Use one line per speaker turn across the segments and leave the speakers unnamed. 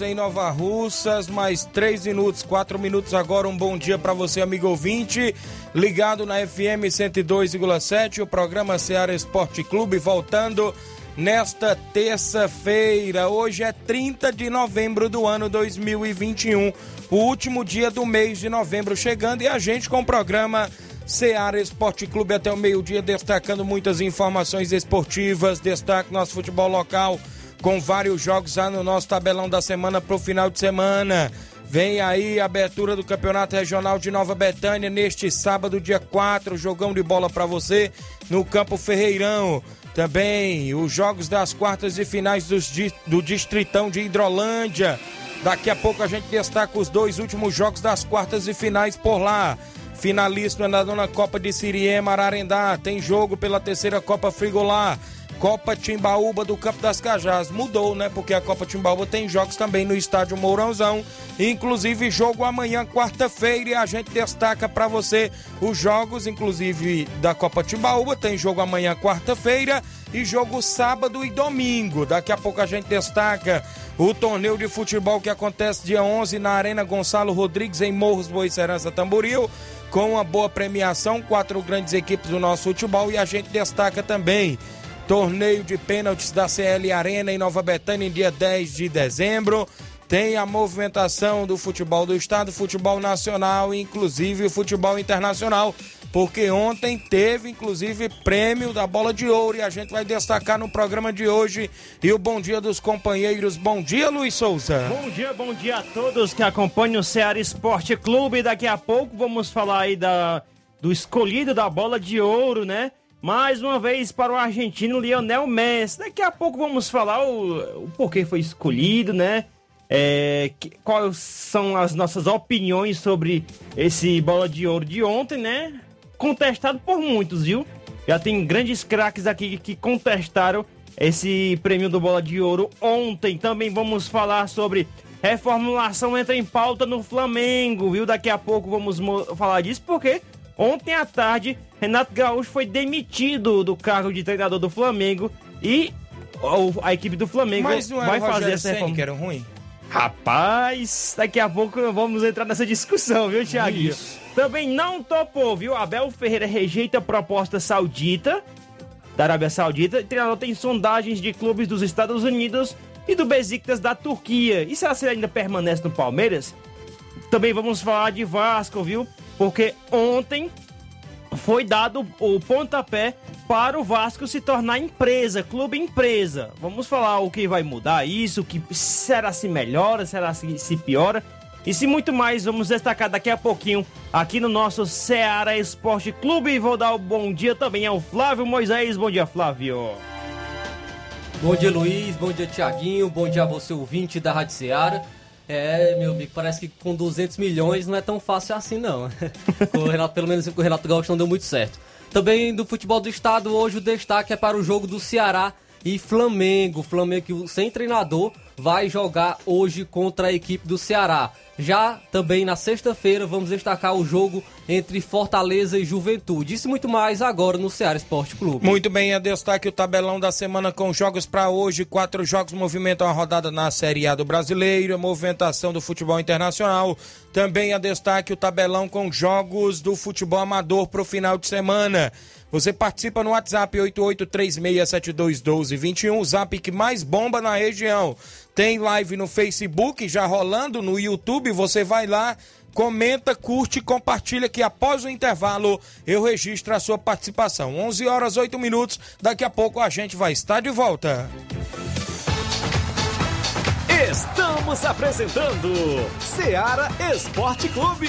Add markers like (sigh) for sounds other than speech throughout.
Em Nova Russas, mais 3 minutos, 4 minutos agora. Um bom dia para você, amigo ouvinte, ligado na FM 102,7, o programa Ceará Esporte Clube, voltando nesta terça-feira. Hoje é 30 de novembro do ano 2021, o último dia do mês de novembro chegando e a gente com o programa Ceará Esporte Clube até o meio-dia, destacando muitas informações esportivas, destaque nosso futebol local com vários jogos já no nosso tabelão da semana para o final de semana. Vem aí a abertura do Campeonato Regional de Nova Betânia neste sábado, dia 4, jogão de bola para você no Campo Ferreirão. Também os jogos das quartas e finais dos, do Distritão de Hidrolândia. Daqui a pouco a gente destaca os dois últimos jogos das quartas e finais por lá. Finalista na Dona Copa de Siriema, Ararendá. Tem jogo pela terceira Copa Frigolar. Copa Timbaúba do Campo das Cajás. Mudou, né? Porque a Copa Timbaúba tem jogos também no estádio Mourãozão. Inclusive, jogo amanhã, quarta-feira, e a gente destaca para você os jogos, inclusive da Copa Timbaúba. Tem jogo amanhã, quarta-feira, e jogo sábado e domingo. Daqui a pouco a gente destaca o torneio de futebol que acontece dia 11 na Arena Gonçalo Rodrigues, em Morros Boicerança Tamboril com uma boa premiação, quatro grandes equipes do nosso futebol e a gente destaca também Torneio de pênaltis da CL Arena em Nova Betânia em dia 10 de dezembro. Tem a movimentação do futebol do estado, futebol nacional inclusive o futebol internacional, porque ontem teve inclusive prêmio da bola de ouro e a gente vai destacar no programa de hoje. E o bom dia dos companheiros. Bom dia, Luiz Souza.
Bom dia, bom dia a todos que acompanham o Ceará Esporte Clube. Daqui a pouco vamos falar aí da, do escolhido da bola de ouro, né? Mais uma vez para o argentino Lionel Messi. Daqui a pouco vamos falar o, o porquê foi escolhido, né? É, que, quais são as nossas opiniões sobre esse bola de ouro de ontem, né? Contestado por muitos, viu? Já tem grandes craques aqui que contestaram esse prêmio do bola de ouro ontem. Também vamos falar sobre reformulação entra em pauta no Flamengo, viu? Daqui a pouco vamos falar disso porque Ontem à tarde, Renato Gaúcho foi demitido do cargo de treinador do Flamengo e a equipe do Flamengo vai fazer essa reforma.
que era ruim?
Rapaz, daqui a pouco vamos entrar nessa discussão, viu, Thiago? Isso. Também não topou, viu? Abel Ferreira rejeita a proposta saudita da Arábia Saudita. O treinador tem sondagens de clubes dos Estados Unidos e do Besiktas da Turquia. E será que ele ainda permanece no Palmeiras? Também vamos falar de Vasco, viu? Porque ontem foi dado o pontapé para o Vasco se tornar empresa, clube empresa. Vamos falar o que vai mudar isso, que será se melhora, será se, se piora. E se muito mais, vamos destacar daqui a pouquinho aqui no nosso Ceará Esporte Clube. E vou dar o bom dia também ao Flávio Moisés. Bom dia, Flávio.
Bom dia, Luiz. Bom dia, Tiaguinho. Bom dia a você, ouvinte da Rádio Ceará. É, meu amigo, parece que com 200 milhões não é tão fácil assim, não. (laughs) o Renato, pelo menos com o Renato Gaúcho não deu muito certo. Também do futebol do estado, hoje o destaque é para o jogo do Ceará e Flamengo. Flamengo sem treinador vai jogar hoje contra a equipe do Ceará. Já também na sexta-feira vamos destacar o jogo entre Fortaleza e Juventude. Isso muito mais agora no Ceará Esporte Clube.
Muito bem, a destaque o tabelão da semana com jogos para hoje. Quatro jogos movimentam a rodada na Série A do Brasileiro, movimentação do futebol internacional. Também a destaque o tabelão com jogos do futebol amador para o final de semana. Você participa no WhatsApp 8836721221, o zap que mais bomba na região. Tem live no Facebook já rolando, no YouTube, você vai lá, comenta, curte, compartilha que após o intervalo eu registro a sua participação. 11 horas 8 minutos, daqui a pouco a gente vai estar de volta.
Estamos apresentando Seara Esporte Clube.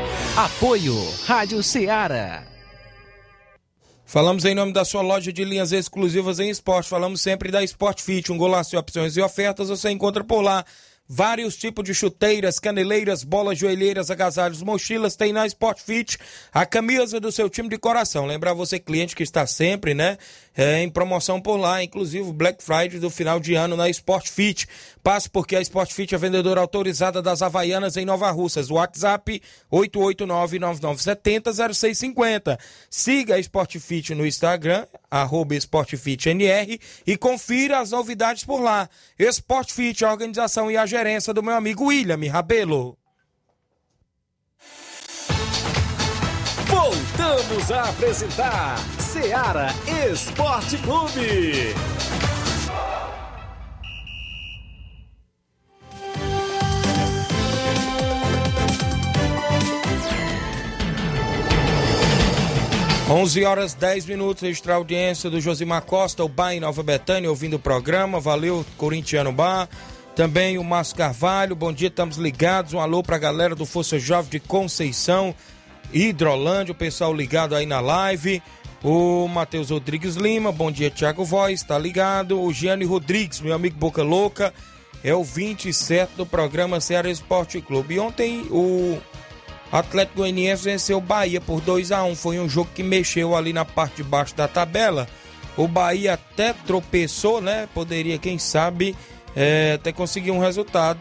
Apoio Rádio Ceará.
Falamos em nome da sua loja de linhas exclusivas em esporte. Falamos sempre da Sport Fit, um golaço de opções e ofertas. Você encontra por lá vários tipos de chuteiras, caneleiras, bolas, joelheiras, agasalhos, mochilas. Tem na Sport Fit a camisa do seu time de coração. Lembrar você, cliente, que está sempre, né, é, em promoção por lá, inclusive o Black Friday do final de ano na Sport Fit. Passe porque a Sport Fit é vendedora autorizada das Havaianas em Nova Russas. WhatsApp 889-9970-0650. Siga a Sport Fit no Instagram, arroba SportFitNR e confira as novidades por lá. Sport Fit, a organização e a gerência do meu amigo William Rabelo.
Voltamos a apresentar Seara Esporte Clube.
11 horas 10 minutos, extra audiência do Josimar Costa, o Bar em Nova Betânia, ouvindo o programa. Valeu, Corintiano Bar. Também o Márcio Carvalho, bom dia, estamos ligados. Um alô pra galera do Força Jovem de Conceição, Hidrolândia, o pessoal ligado aí na live. O Matheus Rodrigues Lima, bom dia, Thiago Voz, tá ligado. O Gianni Rodrigues, meu amigo Boca Louca, é o 27 do programa Ceará Esporte Clube. E ontem o Atlético Goianiense venceu o Bahia por 2 a 1 Foi um jogo que mexeu ali na parte de baixo da tabela. O Bahia até tropeçou, né? Poderia, quem sabe, é, até conseguir um resultado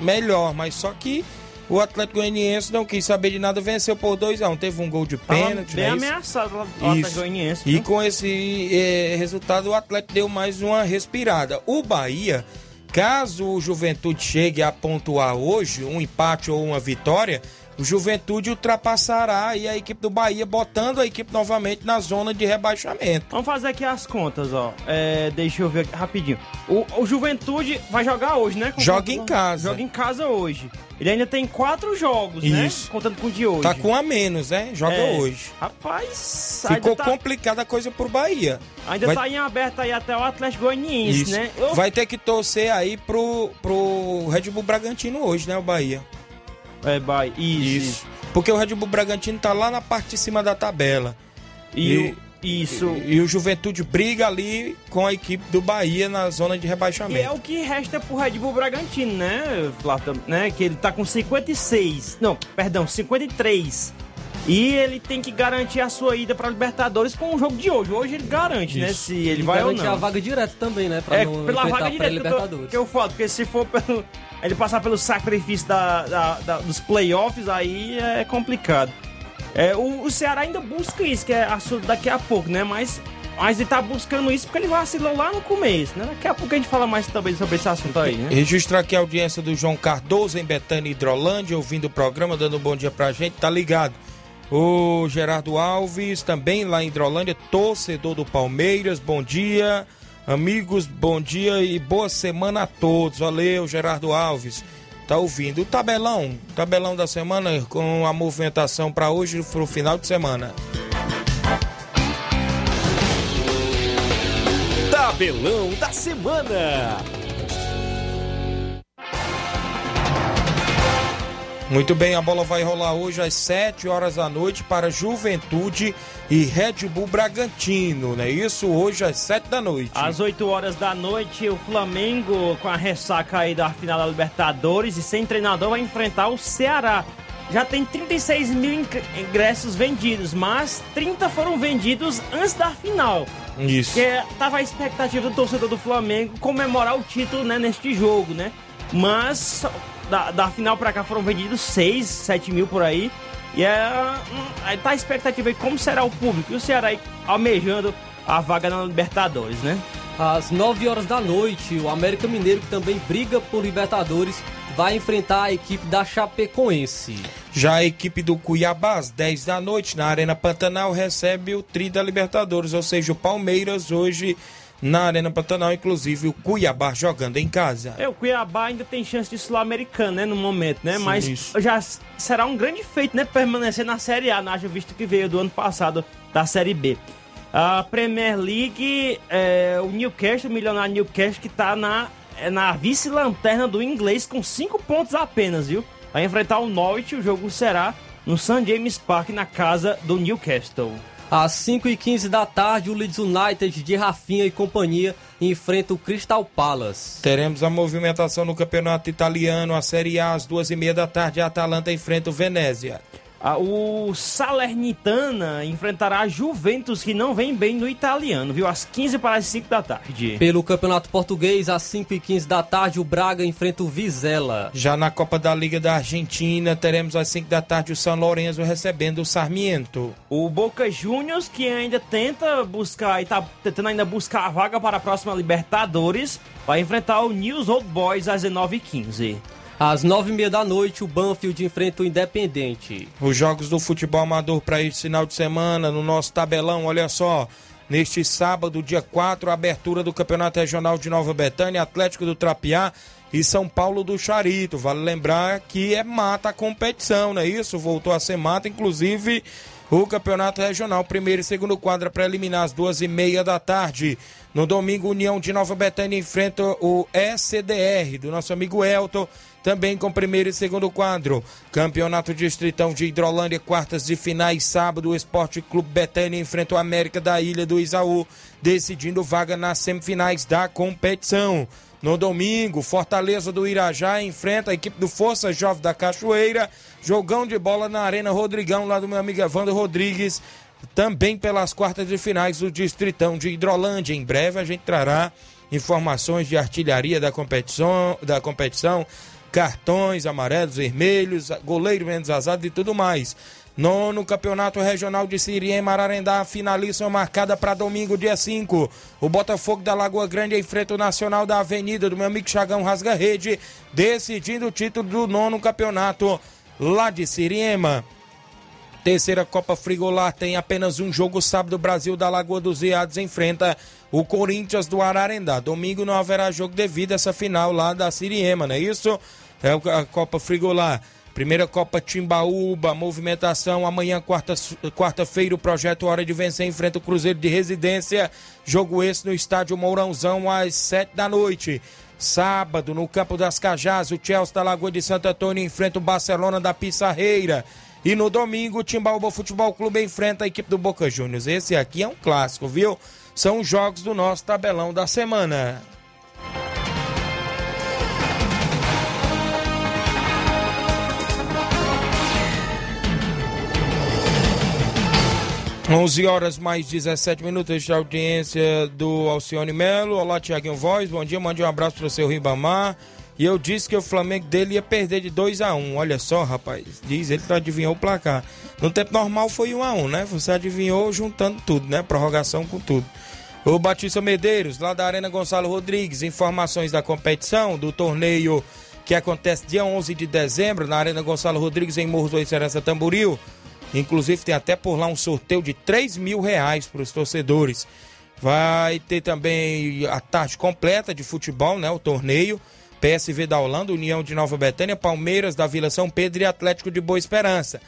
melhor. Mas só que o Atlético Goianiense não quis saber de nada, venceu por 2 a 1 Teve um gol de pênalti.
Bem
né?
ameaçado o Atlético Goianiense.
E com esse é, resultado, o Atlético deu mais uma respirada. O Bahia, caso o Juventude chegue a pontuar hoje, um empate ou uma vitória o Juventude ultrapassará aí a equipe do Bahia, botando a equipe novamente na zona de rebaixamento.
Vamos fazer aqui as contas, ó. É, deixa eu ver aqui, rapidinho. O, o Juventude vai jogar hoje, né?
Joga em casa.
Joga em casa hoje. Ele ainda tem quatro jogos,
Isso.
né? Contando com o de hoje.
Tá com a menos, né? Joga
É.
hoje.
Rapaz,
Ficou
tá,
complicada a coisa pro Bahia.
ainda
vai-
tá em aberto aí até o Atlético Goianiense, né? Eu-
Vai ter que torcer aí pro, pro Red Bull Bragantino hoje, né? O Bahia.
É, vai. Isso. isso.
Porque o Red Bull Bragantino tá lá na parte de cima da tabela.
E,
E-
o- isso.
E, e o Juventude briga ali com a equipe do Bahia na zona de
E é
rebaixamento.
o que resta pro Red Bull Bragantino, né, Flávio? Né? Que ele tá com 56. Não, perdão, 53. E ele tem que garantir a sua ida pra Libertadores com o jogo de hoje. Hoje ele garante, né?
Isso.
Se ele
E
vai ou
garante
não.
a vaga direta também, né? Pra
É,
não
pela vaga
a
direta que eu, que eu falo, porque se for pelo, ele passar pelo sacrifício da, da- da- dos playoffs, aí é complicado. É, o, o Ceará ainda busca isso, que é assunto daqui a pouco, né? Mas, mas ele tá buscando isso porque ele vacilou lá no começo, né? Daqui a pouco a gente fala mais também sobre esse assunto aí, né?
Registrar aqui a audiência do João Cardoso em Betânia Hidrolândia, ouvindo o programa, dando um bom dia pra gente, tá ligado. O Gerardo Alves, também lá em Hidrolândia, torcedor do Palmeiras, bom dia. Amigos, bom dia e boa semana a todos. Valeu, Gerardo Alves. tá ouvindo. O tabelão, tabelão da semana com a movimentação para hoje pro final de semana.
Tabelão da semana.
Muito bem, a bola vai rolar hoje às 7 horas da noite para Juventude e Red Bull Bragantino, né? Isso hoje às 7 da noite.
Às 8 horas da noite, o Flamengo, com a ressaca aí da final da Libertadores e sem treinador, vai enfrentar o Ceará. Já tem 36 mil ingressos vendidos, mas 30 foram vendidos antes da final.
Isso.
Que tava a expectativa do torcedor do Flamengo comemorar o título né, neste jogo, né? Mas da, da final pra cá foram vendidos 6, 7 mil por aí. E é, hum, aí tá a expectativa aí como será o público. E o Ceará aí almejando a vaga na Libertadores, né?
Às 9 horas da noite, o América Mineiro, que também briga por Libertadores, vai enfrentar a equipe da Chapecoense.
Já a equipe do Cuiabá, às 10 da noite, na Arena Pantanal, recebe o Tri da Libertadores, ou seja, o Palmeiras hoje na Arena Pantanal, inclusive o Cuiabá jogando em casa.
É, o Cuiabá ainda tem chance de Sul-Americano, né, no momento, né?
Sim,
Mas
isso.
já será um grande feito, né, permanecer na Série A, haja visto que veio do ano passado da Série B. A Premier League, é, o Newcastle, o milionário Newcastle, que tá na, é, na vice-lanterna do inglês com 5 pontos apenas, viu? Vai enfrentar o Norwich, o jogo será no St. James Park, na casa do Newcastle.
Às 5h15 da tarde, o Leeds United de Rafinha e companhia enfrenta o Crystal Palace.
Teremos a movimentação no Campeonato Italiano, a Série A, às duas e meia da tarde, a Atalanta enfrenta o Venezia.
Ah, o Salernitana enfrentará a Juventus, que não vem bem no italiano, viu? Às 15 para as 5 da tarde.
Pelo Campeonato Português, às 5h15 da tarde, o Braga enfrenta o Vizela.
Já na Copa da Liga da Argentina, teremos às 5 da tarde o São Lourenço recebendo o Sarmiento.
O Boca Juniors, que ainda tenta buscar e tá tentando ainda buscar a vaga para a próxima Libertadores, vai enfrentar o News Old Boys às 19h15.
Às 9h30 da noite, o Banfield enfrenta o Independente.
Os jogos do futebol amador para esse final de semana, no nosso tabelão, olha só. Neste sábado, dia 4, a abertura do Campeonato Regional de Nova Betânia, Atlético do Trapiá e São Paulo do Charito. Vale lembrar que é mata a competição, não é isso? Voltou a ser mata, inclusive o Campeonato Regional, primeiro e segundo quadra preliminar, às duas e meia da tarde. No domingo, União de Nova Betânia enfrenta o SDR, do nosso amigo Elton, também com primeiro e segundo quadro. Campeonato Distritão de Hidrolândia, quartas de finais, sábado, o Esporte Clube Betânia enfrenta o América da Ilha do Isaú, decidindo vaga nas semifinais da competição. No domingo, Fortaleza do Irajá enfrenta a equipe do Força Jovem da Cachoeira. Jogão de bola na Arena Rodrigão, lá do meu amigo Evandro Rodrigues. Também pelas quartas de finais do Distritão de Hidrolândia. Em breve a gente trará informações de artilharia da competição, da competição cartões amarelos, vermelhos, goleiro menos azado e tudo mais. Nono Campeonato Regional de Siriema Ararendá, finalização marcada para domingo, dia 5. O Botafogo da Lagoa Grande enfrenta o Nacional da Avenida do meu amigo Chagão Rasga Rede, decidindo o título do nono campeonato lá de Siriema. Terceira Copa Frigolar tem apenas um jogo sábado. Brasil da Lagoa dos Veados enfrenta o Corinthians do Ararendá. Domingo não haverá jogo devido a essa final lá da Siriema, não é isso? É a Copa Frigolar. Primeira Copa Timbaúba, movimentação amanhã, quarta-feira, quarta o projeto Hora de Vencer enfrenta o Cruzeiro de Residência. Jogo esse no estádio Mourãozão às sete da noite. Sábado, no Campo das Cajás, o Chelsea da Lagoa de Santo Antônio enfrenta o Barcelona da Pissarreira. E no domingo, o Timbaúba Futebol Clube enfrenta a equipe do Boca Juniors. Esse aqui é um clássico, viu? São os jogos do nosso tabelão da semana. Onze horas mais 17 minutos de audiência do Alcione Melo. Olá, Tiaguinho Voz. Bom dia, mande um abraço para o seu Ribamar. E eu disse que o Flamengo dele ia perder de 2 a 1 um. Olha só, rapaz. Diz ele que adivinhou o placar. No tempo normal foi 1 um a 1 um, né? Você adivinhou juntando tudo, né? Prorrogação com tudo. O Batista Medeiros, lá da Arena Gonçalo Rodrigues. Informações da competição, do torneio que acontece dia 11 de dezembro na Arena Gonçalo Rodrigues, em Morros do Serança Tamboril. Inclusive tem até por lá um sorteio de 3 mil reais para os torcedores. Vai ter também a tarde completa de futebol, né? O torneio PSV da Holanda, União de Nova Betânia, Palmeiras da Vila São Pedro e Atlético de Boa Esperança.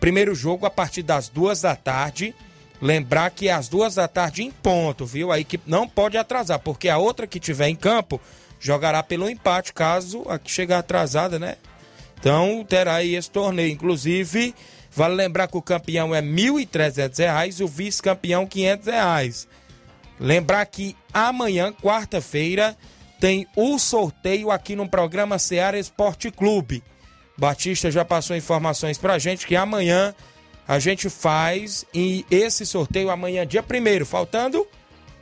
Primeiro jogo a partir das duas da tarde. Lembrar que é às duas da tarde em ponto, viu? A equipe não pode atrasar, porque a outra que tiver em campo jogará pelo empate, caso a que chegar atrasada, né? Então terá aí esse torneio. Inclusive, vale lembrar que o campeão é R$ 1.300 e o vice-campeão 500 reais. Lembrar que amanhã, quarta-feira, tem o sorteio aqui no programa Seara Esporte Clube. Batista já passou informações pra gente que amanhã a gente faz e esse sorteio amanhã, dia 1 faltando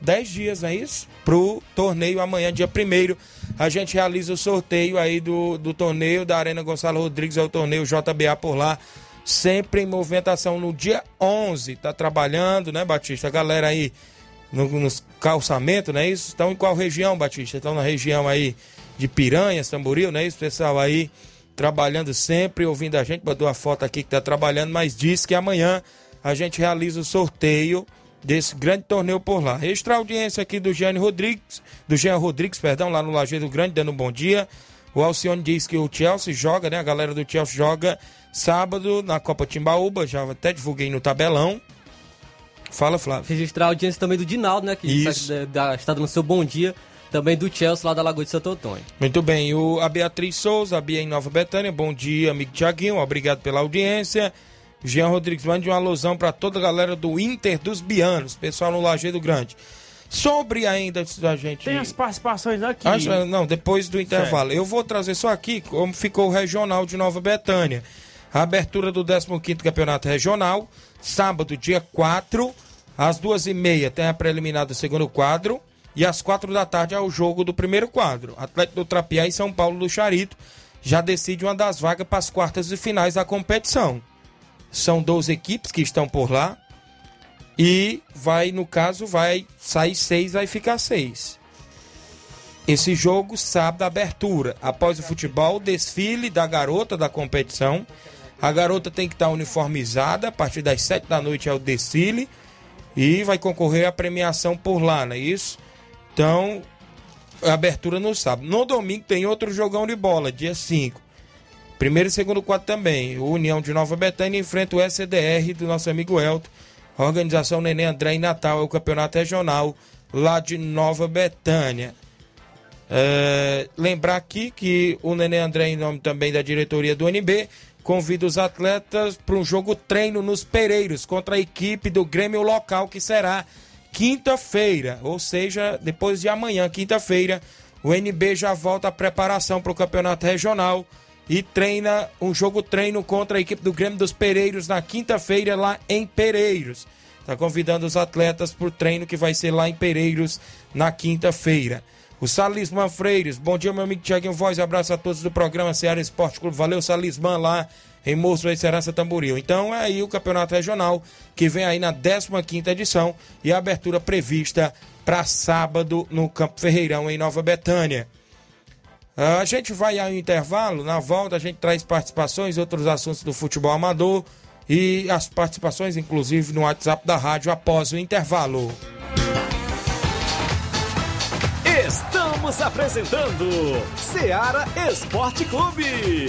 10 dias, não é isso? Pro torneio amanhã, dia 1 a gente realiza o sorteio aí do, do torneio da Arena Gonçalo Rodrigues, é o torneio JBA por lá, sempre em movimentação no dia 11, tá trabalhando, né, Batista? A galera aí no, nos calçamentos, não é isso? Estão em qual região, Batista? Estão na região aí de Piranhas, Tamboril, não é isso? Pessoal aí trabalhando sempre, ouvindo a gente, botou a foto aqui que está trabalhando, mas disse que amanhã a gente realiza o sorteio desse grande torneio por lá. Extra audiência aqui do Jean Rodrigues, do Jean Rodrigues, perdão, lá no Lajeiro Grande, dando um bom dia. O Alcione diz que o Chelsea joga, né? A galera do Chelsea joga sábado na Copa Timbaúba, já até divulguei no tabelão. Fala, Flávio.
Registrar a audiência também do Dinaldo, né? Que
Isso.
está, está dando seu bom dia. Também do Chelsea lá da Lagoa de Santo Antônio.
Muito bem, o, a Beatriz Souza, a Bia em Nova Betânia, bom dia, amigo Tiaguinho, obrigado pela audiência. Jean Rodrigues, mande uma alusão para toda a galera do Inter dos Bianos, pessoal no Lajeado Grande. Sobre ainda antes da gente.
Tem as participações aqui.
Acho- não, depois do intervalo. Eu vou trazer só aqui como ficou o regional de Nova Betânia. A abertura do 15º Campeonato Regional, sábado, dia 4, às duas e meia tem a preliminar do segundo quadro e às quatro da tarde é o jogo do primeiro quadro. Atlético do Trapiá e São Paulo do Charito já decide uma das vagas para as quartas e finais da competição. São 12 equipes que estão por lá e vai, no caso, vai sair seis, vai ficar seis. Esse jogo sábado abertura. Após o futebol, desfile da garota da competição. A garota tem que estar uniformizada. A partir das sete da noite é o desfile. E vai concorrer à premiação por lá, não é isso? Então, a abertura no sábado. No domingo tem outro jogão de bola, dia 5. Primeiro e segundo quadro também. O União de Nova Betânia enfrenta o SDR do nosso amigo Elton. A organização Nenê André em Natal é o campeonato regional lá de Nova Betânia. É, lembrar aqui que o Nenê André, em nome também da diretoria do NB, convida os atletas para um jogo treino nos Pereiros contra a equipe do Grêmio local, que será quinta-feira, ou seja, depois de amanhã, quinta-feira, o NB já volta à preparação para o campeonato regional e treina um jogo treino contra a equipe do Grêmio dos Pereiros na quinta-feira lá em Pereiros. Está convidando os atletas para o treino que vai ser lá em Pereiros na quinta-feira. O Salisman Freires, bom dia, meu amigo Tiaguinho Voz, abraço a todos do programa Ceará Esporte Clube. Valeu, Salisman, lá em Moço e Serança Tamboril. Então é aí o campeonato regional que vem aí na 15 edição e a abertura prevista para sábado no Campo Ferreirão, em Nova Betânia. A gente vai ao intervalo, na volta a gente traz participações, outros assuntos do futebol amador e as participações, inclusive, no WhatsApp da rádio após o intervalo.
Estamos apresentando Seara Esporte Clube.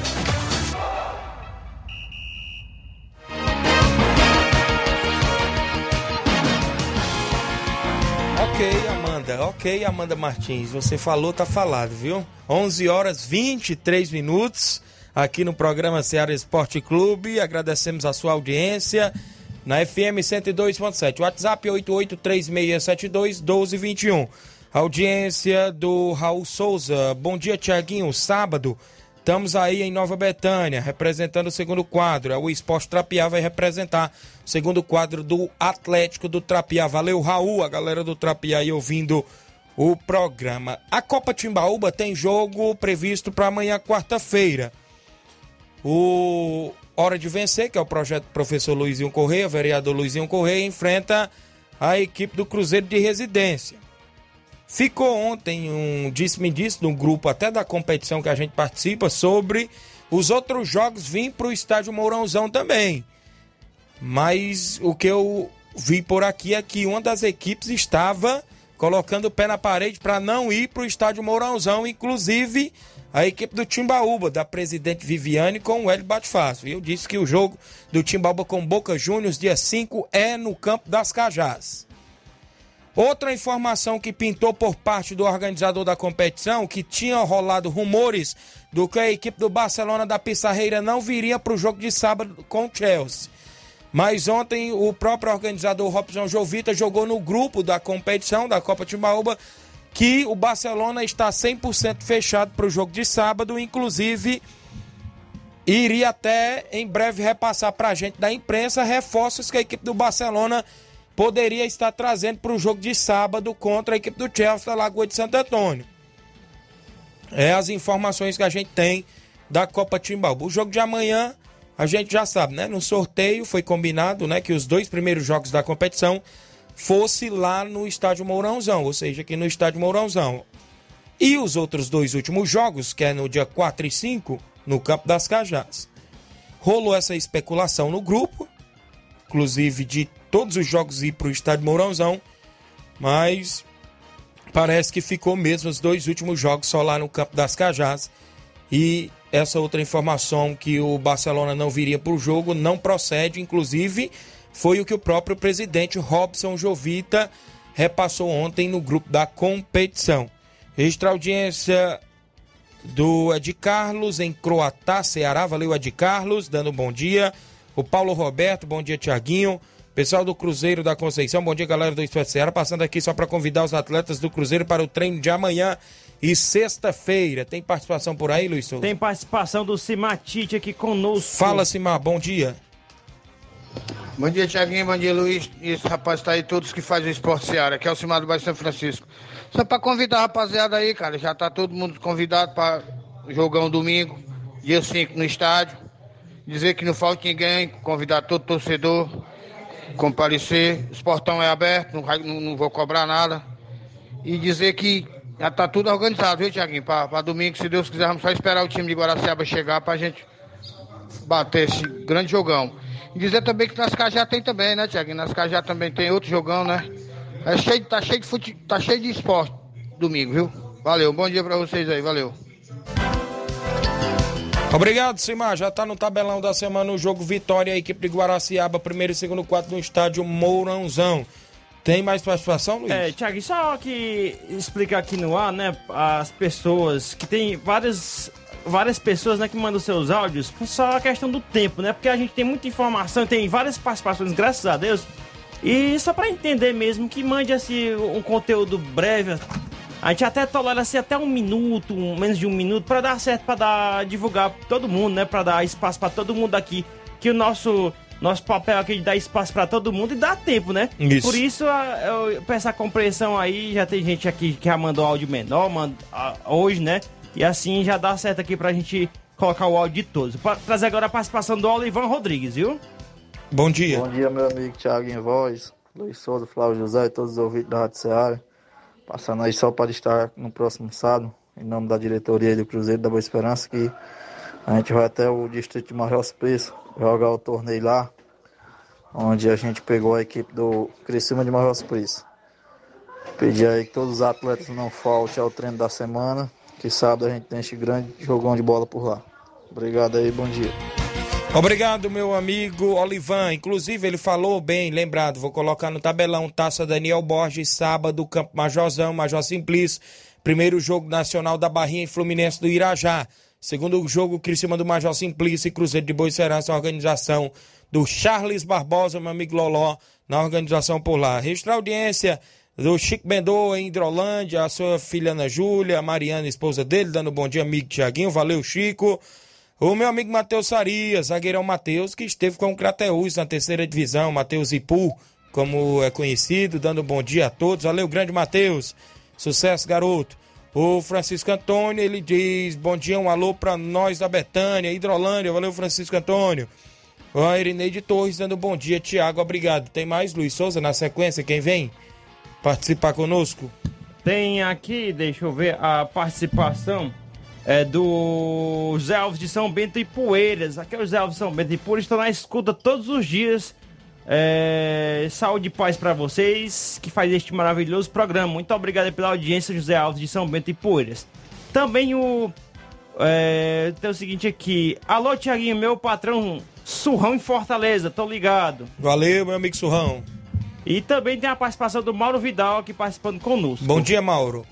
Ok, Amanda. Ok, Amanda Martins. Você falou, tá falado, viu? 11 horas 23 minutos aqui no programa Ceará Esporte Clube. Agradecemos a sua audiência na FM 102.7. WhatsApp 8836721221. Audiência do Raul Souza. Bom dia, Tiaguinho. Sábado, estamos aí em Nova Betânia, representando o segundo quadro. O Esporte Trapiá vai representar o segundo quadro do Atlético do Trapiá. Valeu, Raul, a galera do Trapiá aí ouvindo o programa. A Copa Timbaúba tem jogo previsto para amanhã, quarta-feira. O Hora de Vencer, que é o projeto do professor Luizinho Correia, vereador Luizinho Correia, enfrenta a equipe do Cruzeiro de Residência. Ficou ontem um disse-me disse no grupo até da competição que a gente participa sobre os outros jogos vim para o estádio Mourãozão também. Mas o que eu vi por aqui é que uma das equipes estava colocando o pé na parede para não ir para o estádio Mourãozão, inclusive a equipe do Timbaúba, da presidente Viviane com o Hélio Batfácio. Eu disse que o jogo do Timbaúba com Boca Juniors, dia 5, é no Campo das Cajás. Outra informação que pintou por parte do organizador da competição, que tinha rolado rumores do que a equipe do Barcelona da Pissarreira não viria para o jogo de sábado com o Chelsea. Mas ontem o próprio organizador Robson Jovita jogou no grupo da competição da Copa Timbaúba que o Barcelona está 100% fechado para o jogo de sábado, inclusive iria até em breve repassar para a gente da imprensa reforços que a equipe do Barcelona poderia estar trazendo para o jogo de sábado contra a equipe do Chelsea da Lagoa de Santo Antônio. É as informações que a gente tem da Copa Timbaúba. O jogo de amanhã, a gente já sabe, né? No sorteio foi combinado, né, que os dois primeiros jogos da competição fosse lá no estádio Mourãozão, ou seja, aqui no estádio Mourãozão. E os outros dois últimos jogos, que é no dia 4 e 5, no Campo das Cajás. Rolou essa especulação no grupo, inclusive de todos os jogos ir para o estádio Mourãozão, mas parece que ficou mesmo os dois últimos jogos só lá no Campo das Cajás. E essa outra informação que o Barcelona não viria para o jogo não procede, inclusive foi o que o próprio presidente Robson Jovita repassou ontem no grupo da competição. Registrar a audiência do Ed Carlos em Croatá, Ceará. Valeu, Ed Carlos, dando um bom dia. O Paulo Roberto, bom dia, Tiaguinho. Pessoal do Cruzeiro da Conceição, bom dia galera do Esporte Ceará, passando aqui só para convidar os atletas do Cruzeiro para o treino de amanhã e sexta-feira. Tem participação por aí, Luiz Souza?
Tem participação do Simatite aqui conosco.
Fala, Simar, bom dia.
Bom dia, Tiaguinho, bom dia, Luiz. Isso, rapaz, tá aí todos que fazem o Esporte Ceará, que é o Simar do Bairro São Francisco. Só para convidar a rapaziada aí, cara, já tá todo mundo convidado para jogão domingo, dia 5 no estádio. Dizer que não falta ninguém, convidar todo torcedor comparecer, os portão é aberto, não, não, não, vou cobrar nada. E dizer que já está tudo organizado, viu, Tiaguinho? Para domingo, se Deus quiser, vamos só esperar o time de Guaraciaba chegar para a gente bater esse grande jogão. E dizer também que nas Cajá tem também, né, Tiaguinho? Nas Cajá também tem outro jogão, né? É cheio, tá cheio de fute, tá cheio de esporte domingo, viu? Valeu, bom dia para vocês aí, valeu.
Obrigado, Simar. Já está no tabelão da semana o jogo Vitória, equipe de Guaraciaba, primeiro e segundo quadro no estádio Mourãozão. Tem mais participação, Luiz?
É, Thiago, só que explicar aqui no ar, né, as pessoas, que tem várias, várias pessoas, né, que mandam seus áudios, só a questão do tempo, né, porque a gente tem muita informação, tem várias participações, graças a Deus, e só para entender mesmo, que mande, assim, um conteúdo breve, a gente até tolera assim até um minuto, um, menos de um minuto, para dar certo, para dar divulgar pra todo mundo, né? Para dar espaço para todo mundo aqui. Que o nosso nosso papel aqui de dar espaço para todo mundo e dar tempo, né?
Isso.
Por isso eu peço a compreensão aí. Já tem gente aqui que já mandou áudio menor manda, hoje, né? E assim já dá certo aqui pra gente colocar o áudio de todos. Pra trazer agora a participação do Olivan Rodrigues, viu?
Bom dia.
Bom dia, meu amigo Thiago em Voz, Luiz Souza, Flávio José e todos os ouvintes da Rádio Seara. Passando aí só para estar no próximo sábado, em nome da diretoria do Cruzeiro da Boa Esperança, que a gente vai até o distrito de Marros Preço jogar o torneio lá, onde a gente pegou a equipe do Criciúma de Marros Preço. Pedir aí que todos os atletas não faltem ao treino da semana, que sábado a gente tem este grande jogão de bola por lá. Obrigado aí, bom dia.
Obrigado, meu amigo Olivan. Inclusive, ele falou bem, lembrado, vou colocar no tabelão, Taça Daniel Borges, sábado, Campo Majorzão, Major Simplício. Primeiro jogo nacional da Barrinha e Fluminense do Irajá. Segundo jogo, Criciúma do Major Simplício e Cruzeiro de Boa Serança, organização do Charles Barbosa, meu amigo Loló, na organização por lá. Registrar audiência do Chico Bendô em Hidrolândia, a sua filha Ana Júlia, a Mariana, esposa dele, dando bom dia, amigo Tiaguinho. Valeu, Chico. O meu amigo Matheus Sarias, zagueirão Matheus, que esteve com o Crateus na terceira divisão, Matheus Ipu, como é conhecido, dando bom dia a todos. Valeu, grande Matheus. Sucesso, garoto. O Francisco Antônio, ele diz: Bom dia, um alô pra nós da Betânia, Hidrolândia. Valeu, Francisco Antônio. A Irineide Torres dando bom dia, Tiago, obrigado. Tem mais Luiz Souza na sequência, quem vem participar conosco?
Tem aqui, deixa eu ver, a participação é do Zé Alves de São Bento e Poeiras. Aqui é o Zé Alves de São Bento e Poeiras, estão na escuta todos os dias. É, saúde e paz para vocês que faz este maravilhoso programa. Muito obrigado pela audiência, José Alves de São Bento e Poeiras. Também o. É, tem o seguinte aqui. Alô, Tiaguinho, meu patrão Surrão em Fortaleza, tô ligado.
Valeu, meu amigo Surrão.
E também tem a participação do Mauro Vidal aqui participando conosco.
Bom dia, Mauro.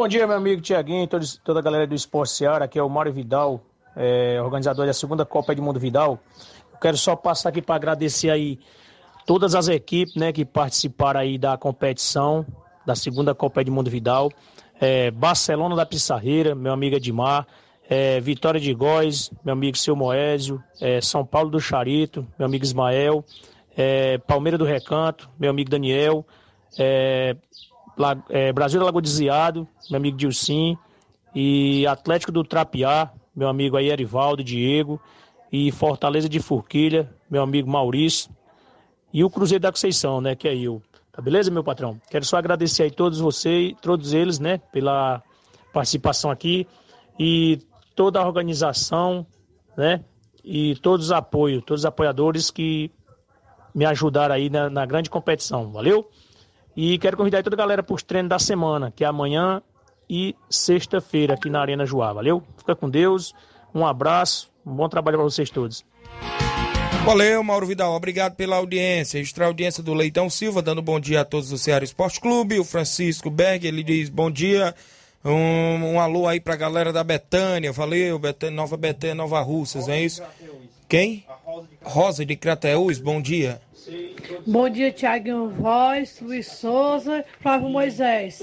Bom dia, meu amigo Tiaguinho, toda a galera do Esporte Seara. Aqui é o Mauro Vidal, é, organizador da segunda Copa Edmundo Vidal. Eu quero só passar aqui para agradecer aí todas as equipes né, que participaram aí da competição da segunda Copa Edmundo Vidal. É, Barcelona da Pissarreira, meu amigo Edmar. É, Vitória de Góis, meu amigo Seu Moésio. É, São Paulo do Charito, meu amigo Ismael. É, Palmeira do Recanto, meu amigo Daniel. É, Brasil da Lagoa de Ziado, meu amigo Dilcim, e Atlético do Trapiá, meu amigo aí Erivaldo, Diego, e Fortaleza de Forquilha, meu amigo Maurício, e o Cruzeiro da Conceição, né, que é eu. Tá beleza, meu patrão? Quero só agradecer aí todos vocês, todos eles, né, pela participação aqui e toda a organização, né, e todos os apoios, todos os apoiadores que me ajudaram aí na, na grande competição. Valeu? E quero convidar toda a galera para os treinos da semana, que é amanhã e sexta-feira aqui na Arena Joá. Valeu? Fica com Deus. Um abraço. Um bom trabalho para vocês todos.
Valeu, Mauro Vidal. Obrigado pela audiência. Extra audiência do Leitão Silva, dando bom dia a todos do Ceará Esporte Clube. O Francisco Berg, ele diz bom dia. Um, um alô aí pra galera da Betânia. Valeu, Betânia, Nova Betânia, Nova Russas, é isso? Quem? Rosa de Crateús, bom dia.
Bom dia, Tiaguinho Voz, Luiz Souza, Flávio Moisés.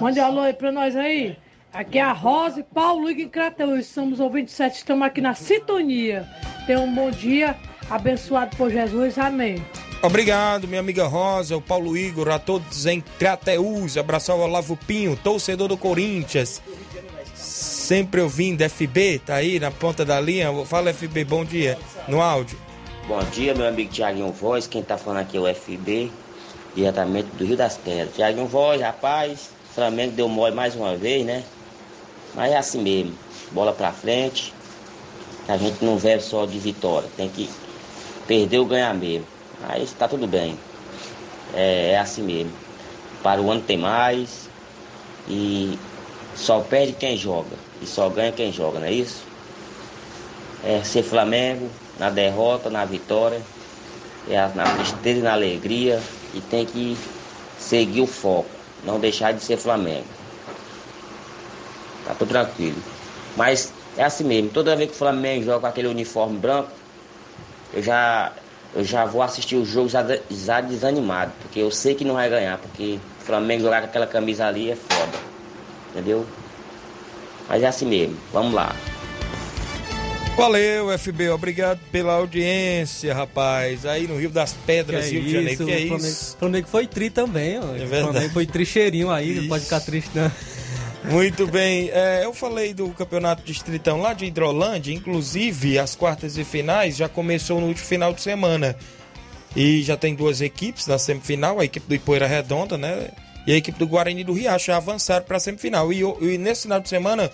Mande alô aí pra nós aí. Aqui é a Rosa e Paulo Igor Crateus. Somos ouvintes sete, estamos aqui na sintonia. Tenham um bom dia, abençoado por Jesus. Amém.
Obrigado, minha amiga Rosa, o Paulo Igor, a todos em Crateus. Abraço ao Olavo Pinho, torcedor do Corinthians. Sempre ouvindo FB, tá aí na ponta da linha. Fala FB, bom dia, no áudio.
Bom dia, meu amigo Tiaguinho Voz. Quem tá falando aqui é o FB, diretamente do Rio das Pedras. Tiaguinho Voz, rapaz, Flamengo deu mole mais uma vez, né? Mas é assim mesmo. Bola pra frente. A gente não vive só de vitória. Tem que perder ou ganhar mesmo. Aí tá tudo bem. É, é assim mesmo. Para o ano tem mais. E só perde quem joga. E só ganha quem joga, não é isso? É ser Flamengo, na derrota, na vitória, é na tristeza e na alegria, e tem que seguir o foco, não deixar de ser Flamengo. Tá tudo tranquilo. Mas é assim mesmo, toda vez que o Flamengo joga com aquele uniforme branco, eu já, eu já vou assistir o jogo já, já desanimado, porque eu sei que não vai ganhar, porque o Flamengo jogar com aquela camisa ali é foda. Entendeu? Mas é assim mesmo, vamos lá.
Valeu, FB, obrigado pela audiência, rapaz. Aí no Rio das Pedras,
que
Rio
é
de Janeiro, que é
o Flamengo,
isso?
O Flamengo foi tri também, ó.
É
O
verdade.
Flamengo foi tri cheirinho aí, não pode ficar triste não. (laughs)
Muito bem, é, eu falei do campeonato distritão lá de Hidrolândia, inclusive as quartas e finais já começou no último final de semana. E já tem duas equipes na semifinal, a equipe do Ipoeira Redonda, né? E a equipe do Guarani do Riacho avançaram para a semifinal. E, e nesse final de semana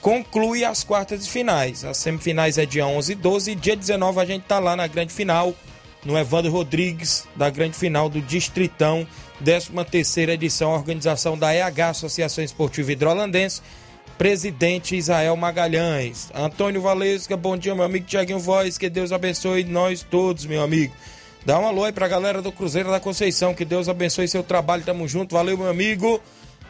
conclui as quartas de finais. As semifinais é dia 11 e 12 e dia 19 a gente tá lá na grande final, no Evandro Rodrigues, da grande final do Distritão, 13 terceira edição, organização da EH, Associação Esportiva Hidrolandense, presidente Israel Magalhães. Antônio Valesca, bom dia, meu amigo Tiaguinho Voz, que Deus abençoe nós todos, meu amigo. Dá um alô aí pra galera do Cruzeiro da Conceição, que Deus abençoe seu trabalho, tamo junto, valeu, meu amigo.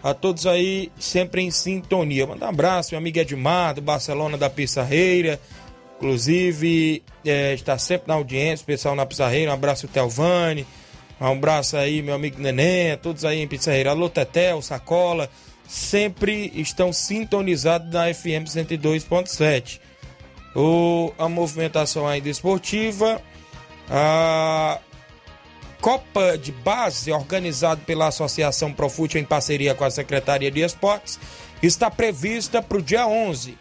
A todos aí, sempre em sintonia. Manda um abraço, meu amigo Edmar, do Barcelona da Pissarreira. Inclusive, é, está sempre na audiência, pessoal na Pissarreira. Um abraço, Telvani. Um abraço aí, meu amigo Neném, todos aí em Pissarreira. Alô, Tetel, Sacola sempre estão sintonizados na FM 102.7. O, a movimentação ainda esportiva, a Copa de Base, organizada pela Associação Profute em parceria com a Secretaria de Esportes, está prevista para o dia 11.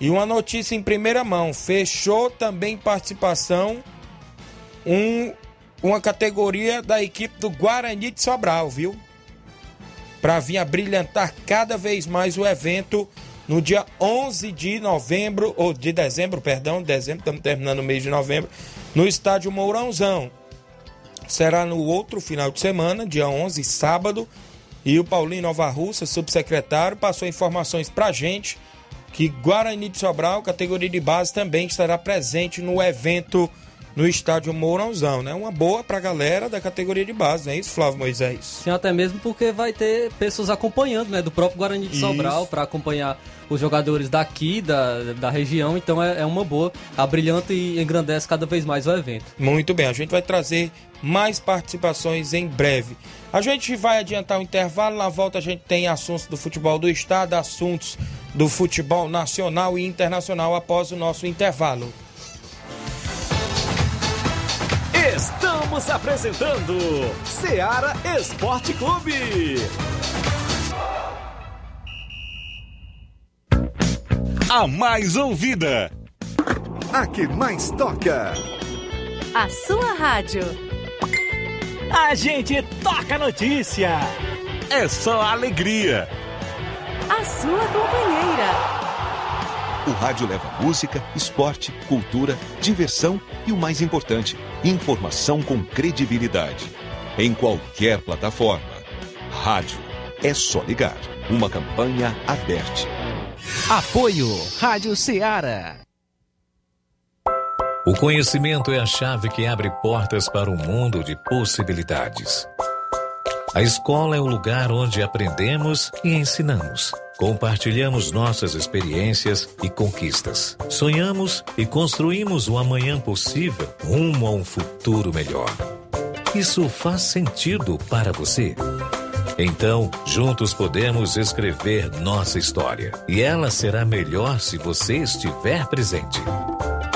E uma notícia em primeira mão: fechou também participação um, uma categoria da equipe do Guarani de Sobral, viu? para vir a brilhantar cada vez mais o evento no dia 11 de novembro, ou de dezembro, perdão, dezembro, estamos terminando o mês de novembro, no estádio Mourãozão. Será no outro final de semana, dia 11, sábado, e o Paulinho Nova Russa, subsecretário, passou informações para gente que Guarani de Sobral, categoria de base, também estará presente no evento no estádio Mourãozão, né? Uma boa pra galera da categoria de base, não é isso, Flávio Moisés?
Sim, até mesmo porque vai ter pessoas acompanhando, né? Do próprio Guarani de Sobral para acompanhar os jogadores daqui, da, da região, então é, é uma boa. A brilhante e engrandece cada vez mais o evento.
Muito bem, a gente vai trazer mais participações em breve. A gente vai adiantar o intervalo, na volta a gente tem assuntos do futebol do estado, assuntos do futebol nacional e internacional após o nosso intervalo.
Estamos apresentando Seara Esporte Clube. A mais ouvida. A que mais toca.
A sua rádio.
A gente toca notícia.
É só alegria.
A sua companheira.
O rádio leva música, esporte, cultura, diversão e o mais importante, informação com credibilidade. Em qualquer plataforma. Rádio. É só ligar. Uma campanha aberta.
Apoio Rádio Ceará.
O conhecimento é a chave que abre portas para um mundo de possibilidades. A escola é o lugar onde aprendemos e ensinamos. Compartilhamos nossas experiências e conquistas. Sonhamos e construímos um amanhã possível rumo a um futuro melhor. Isso faz sentido para você? Então, juntos podemos escrever nossa história. E ela será melhor se você estiver presente.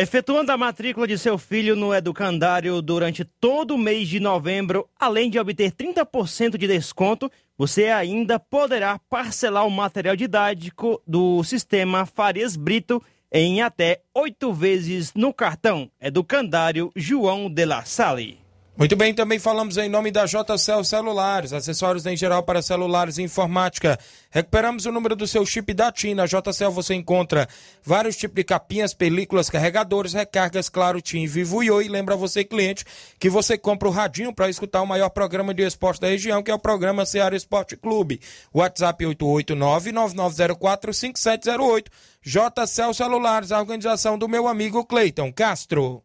Efetuando a matrícula de seu filho no educandário durante todo o mês de novembro, além de obter 30% de desconto, você ainda poderá parcelar o material didático do sistema Farias Brito em até oito vezes no cartão Educandário João de la Salle.
Muito bem, também falamos em nome da JCL Celulares, acessórios em geral para celulares e informática. Recuperamos o número do seu chip da TIM. Na JCL você encontra vários tipos de capinhas, películas, carregadores, recargas, claro, TIM, Vivo e Oi. Lembra você, cliente, que você compra o radinho para escutar o maior programa de esporte da região, que é o programa Ceará Esporte Clube. WhatsApp 889-9904-5708. JCL Celulares, a organização do meu amigo Cleiton Castro.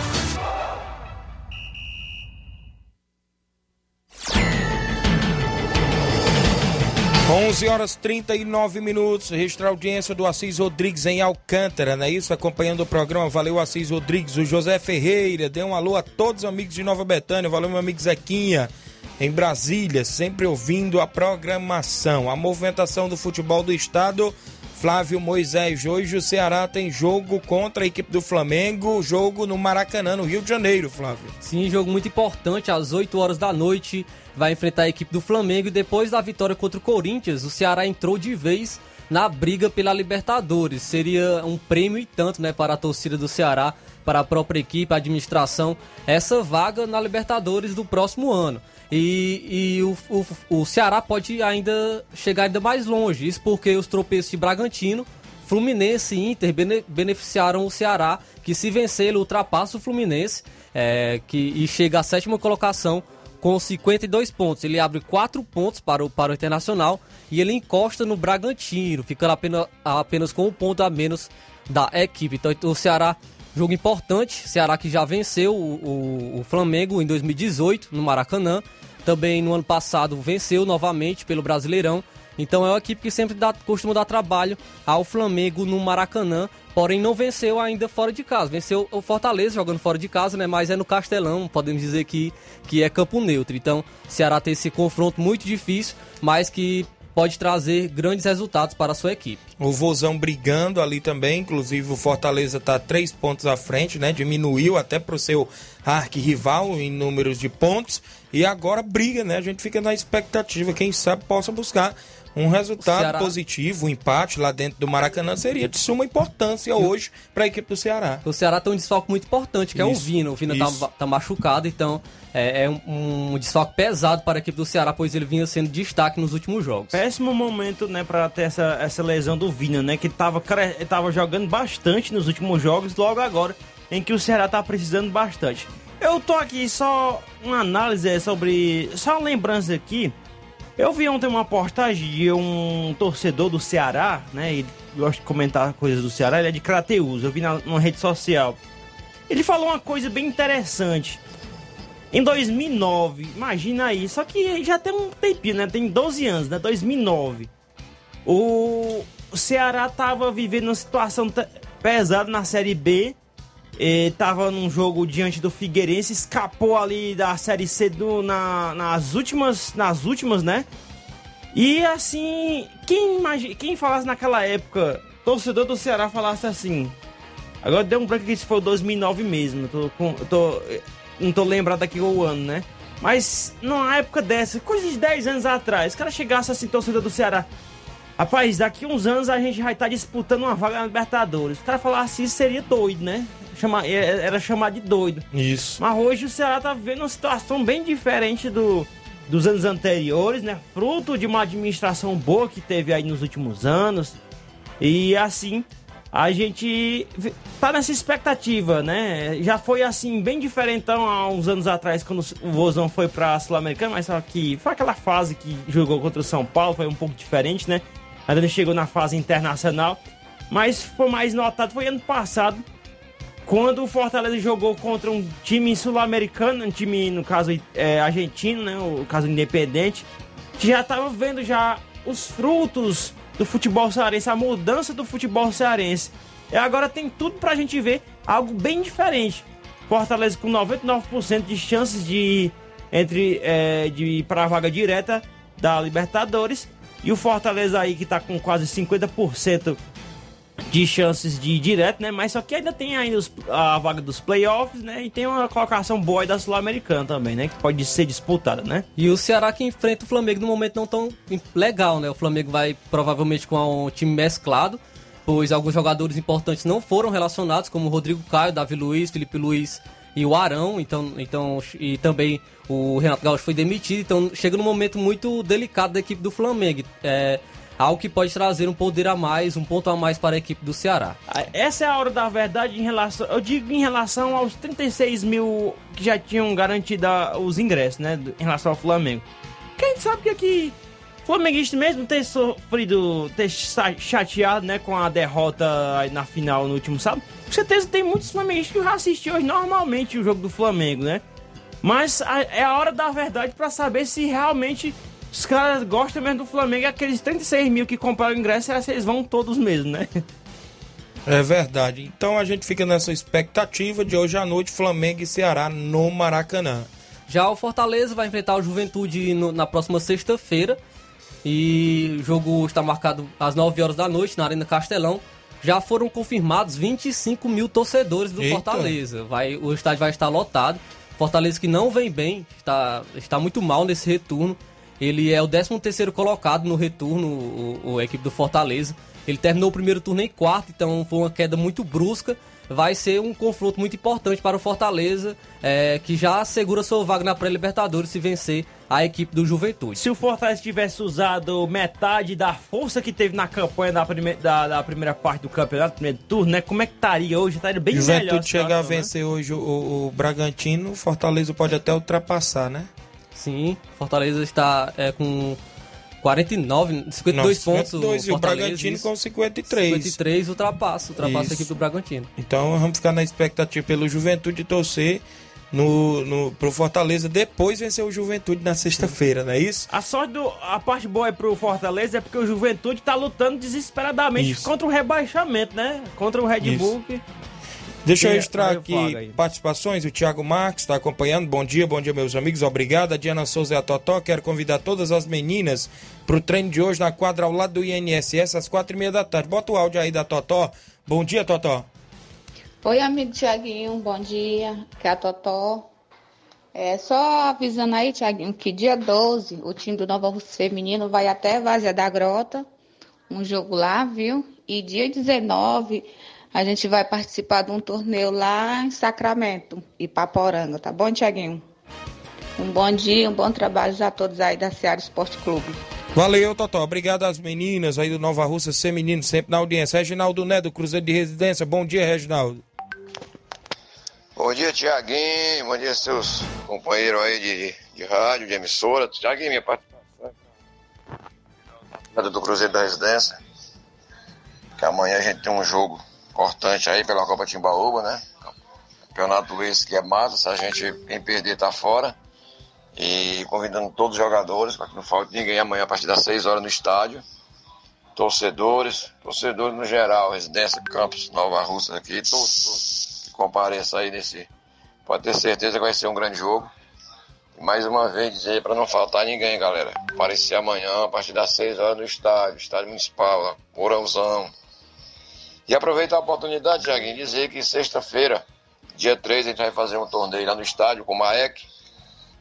11 horas 39 minutos. Registrar a audiência do Assis Rodrigues em Alcântara, não é isso? Acompanhando o programa. Valeu, Assis Rodrigues. O José Ferreira. Dê um alô a todos os amigos de Nova Betânia. Valeu, meu amigo Zequinha. Em Brasília, sempre ouvindo a programação. A movimentação do futebol do estado. Flávio Moisés. Hoje o Ceará tem jogo contra a equipe do Flamengo. Jogo no Maracanã, no Rio de Janeiro, Flávio.
Sim, jogo muito importante. Às 8 horas da noite vai enfrentar a equipe do Flamengo e depois da vitória contra o Corinthians, o Ceará entrou de vez na briga pela Libertadores. Seria um prêmio e tanto, né, para a torcida do Ceará, para a própria equipe, a administração, essa vaga na Libertadores do próximo ano. E, e o, o, o Ceará pode ainda chegar ainda mais longe, isso porque os tropeços de Bragantino, Fluminense e Inter beneficiaram o Ceará, que se vencer ele ultrapassa o Fluminense é, que, e chega à sétima colocação com 52 pontos. Ele abre 4 pontos para o, para o Internacional e ele encosta no Bragantino, ficando apenas, apenas com um ponto a menos da equipe. Então o Ceará, jogo importante, Ceará que já venceu o, o, o Flamengo em 2018 no Maracanã também no ano passado venceu novamente pelo Brasileirão. Então é uma equipe que sempre dá, costuma dar trabalho ao Flamengo no Maracanã, porém não venceu ainda fora de casa. Venceu o Fortaleza jogando fora de casa, né? Mas é no Castelão, podemos dizer que, que é campo neutro. Então, Ceará tem esse confronto muito difícil, mas que pode trazer grandes resultados para a sua equipe.
O Vozão brigando ali também, inclusive o Fortaleza está três pontos à frente, né? Diminuiu até para o seu arquirrival em números de pontos e agora briga, né? A gente fica na expectativa, quem sabe possa buscar um resultado Ceará... positivo, um empate lá dentro do Maracanã seria de suma importância hoje para a equipe do Ceará.
O Ceará tem um desfalque muito importante, que isso, é o Vina. O Vina está tá machucado, então é, é um, um, desfalque pesado para a equipe do Ceará, pois ele vinha sendo destaque nos últimos jogos.
Péssimo momento, né, para ter essa, essa lesão do Vina, né, que estava tava jogando bastante nos últimos jogos, logo agora em que o Ceará está precisando bastante. Eu tô aqui só uma análise sobre, só uma lembrança aqui eu vi ontem uma postagem de um torcedor do Ceará, né? Ele gosta de comentar coisas do Ceará, ele é de Crateus, eu vi na, numa rede social. Ele falou uma coisa bem interessante. Em 2009, imagina aí, só que já tem um tempinho, né? Tem 12 anos, né? 2009. O Ceará tava vivendo uma situação pesada na Série B estava num jogo diante do Figueirense, escapou ali da Série C do, na, nas últimas, nas últimas, né? E assim, quem, imagina, quem falasse naquela época, torcedor do Ceará falasse assim. Agora deu um branco que isso foi 2009 mesmo, tô, tô, não tô lembrado aqui o ano, né? Mas numa época dessa, coisa de 10 anos atrás, o cara chegasse assim, torcedor do Ceará. Rapaz, daqui uns anos a gente vai estar tá disputando uma vaga na Libertadores. O cara falasse seria doido, né? Chama, é, era chamado de doido.
Isso.
Mas hoje o Ceará tá vivendo uma situação bem diferente do, dos anos anteriores, né? Fruto de uma administração boa que teve aí nos últimos anos. E assim, a gente tá nessa expectativa, né? Já foi assim, bem diferentão há uns anos atrás, quando o Vozão foi pra Sul-Americana, mas só que foi aquela fase que jogou contra o São Paulo, foi um pouco diferente, né? Ainda chegou na fase internacional. Mas foi mais notado, foi ano passado, quando o Fortaleza jogou contra um time sul-americano, um time, no caso, é, argentino, né? O caso independente, que já estava vendo já os frutos do futebol cearense, a mudança do futebol cearense. E agora tem tudo pra gente ver algo bem diferente. Fortaleza com 99% de chances de entre é, de para a vaga direta da Libertadores e o Fortaleza aí que tá com quase 50% de chances de ir direto, né? Mas só que ainda tem ainda os, a vaga dos playoffs, né? E tem uma colocação boa da Sul-Americana também, né? Que pode ser disputada, né?
E o Ceará que enfrenta o Flamengo no momento não tão legal, né? O Flamengo vai provavelmente com um time mesclado, pois alguns jogadores importantes não foram relacionados, como Rodrigo Caio, Davi Luiz, Felipe Luiz e o Arão, então, então e também o Renato Gaúcho foi demitido, então chega num momento muito delicado da equipe do Flamengo. É, algo que pode trazer um poder a mais, um ponto a mais para a equipe do Ceará.
Essa é a hora da verdade em relação, eu digo em relação aos 36 mil que já tinham garantido os ingressos, né, em relação ao Flamengo. Quem sabe que aqui flamenguista mesmo ter sofrido, ter chateado, né, com a derrota na final no último sábado. Com certeza tem muitos flamenguistas que já assistiram hoje normalmente o jogo do Flamengo, né? Mas a, é a hora da verdade para saber se realmente os caras gostam mesmo do Flamengo. E aqueles 36 mil que compraram o ingresso, será que eles vão todos mesmo, né?
É verdade. Então a gente fica nessa expectativa de hoje à noite Flamengo e Ceará no Maracanã.
Já o Fortaleza vai enfrentar o Juventude no, na próxima sexta-feira. E o jogo está marcado às 9 horas da noite na Arena Castelão. Já foram confirmados 25 mil torcedores do Eita. Fortaleza. Vai, o estádio vai estar lotado. Fortaleza que não vem bem, está, está muito mal nesse retorno. Ele é o 13 terceiro colocado no retorno, o, o, a equipe do Fortaleza. Ele terminou o primeiro turno em quarto, então foi uma queda muito brusca. Vai ser um confronto muito importante para o Fortaleza, é, que já assegura sua vaga na pré-Libertadores se vencer a equipe do Juventude.
Se o Fortaleza tivesse usado metade da força que teve na campanha da, prime da, da primeira parte do campeonato, primeiro turno, né? Como é que estaria hoje? Estaria bem
Juventude
melhor.
Juventude chegar a né? vencer hoje o, o Bragantino, o Fortaleza pode até ultrapassar, né?
Sim, Fortaleza está é, com 49, 52 Não, 52,
pontos. e o Bragantino isso. com 53.
53 ultrapassa, ultrapassa isso. a equipe do Bragantino.
Então vamos ficar na expectativa pelo Juventude torcer no, no, pro Fortaleza depois vencer o Juventude na sexta-feira, não é isso?
A sorte do. A parte boa é pro Fortaleza é porque o Juventude tá lutando desesperadamente isso. contra o rebaixamento, né? Contra o Red Bull. Que...
Deixa eu registrar aqui participações. O Thiago Marques está acompanhando. Bom dia, bom dia, meus amigos. Obrigado. A Diana Souza e a Totó. Quero convidar todas as meninas para o treino de hoje na quadra ao lado do INSS às quatro e meia da tarde. Bota o áudio aí da Totó. Bom dia, Totó.
Oi, amigo Tiaguinho. Bom dia. Que é a Totó. É só avisando aí, Tiaguinho, que dia 12 o time do Nova Rússia Feminino vai até Vazia da Grota. Um jogo lá, viu? E dia 19 a gente vai participar de um torneio lá em Sacramento, Ipaporanga, tá bom, Tiaguinho? Um bom dia, um bom trabalho a todos aí da Seara Esporte Clube.
Valeu, Totó. Obrigado às meninas aí do Nova Russa Feminino, sempre na audiência. Reginaldo Né, do Cruzeiro de Residência. Bom dia, Reginaldo.
Bom dia, Tiaguinho. Bom dia, seus companheiros aí de, de rádio, de emissora. Tiaguinho, minha participação. Do Cruzeiro da Residência. Que amanhã a gente tem um jogo importante aí pela Copa Timbaúba, né? Campeonato esse que é massa, se a gente quem perder tá fora. E convidando todos os jogadores, para que não falte ninguém amanhã a partir das 6 horas no estádio. Torcedores, torcedores no geral, residência, campos, Nova Russa aqui, todos, todos que compareçam aí nesse. Pode ter certeza que vai ser um grande jogo. Mais uma vez dizer para não faltar ninguém, galera. Aparecer amanhã a partir das 6 horas no estádio, estádio municipal, Mourãozão, e aproveitar a oportunidade, Jaguinho, dizer que sexta-feira, dia 3, a gente vai fazer um torneio lá no estádio com o Maek,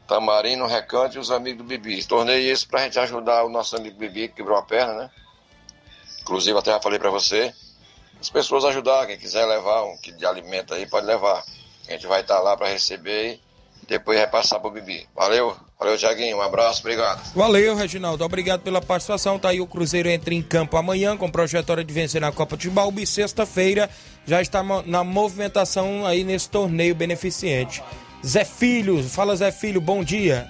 Tamarino, Recanto e os amigos do Bibi. Torneio esse pra gente ajudar o nosso amigo Bibi que quebrou a perna, né? Inclusive, até já falei pra você. As pessoas ajudar, quem quiser levar um kit de alimento aí, pode levar. A gente vai estar tá lá para receber e depois repassar pro Bibi. Valeu? Valeu, Tiaguinho. Um abraço, obrigado.
Valeu, Reginaldo. Obrigado pela participação. Tá aí o Cruzeiro entra em campo amanhã com projetória de vencer na Copa de Balbi. Sexta-feira já está na movimentação aí nesse torneio beneficente. Zé Filho, fala Zé Filho, bom dia.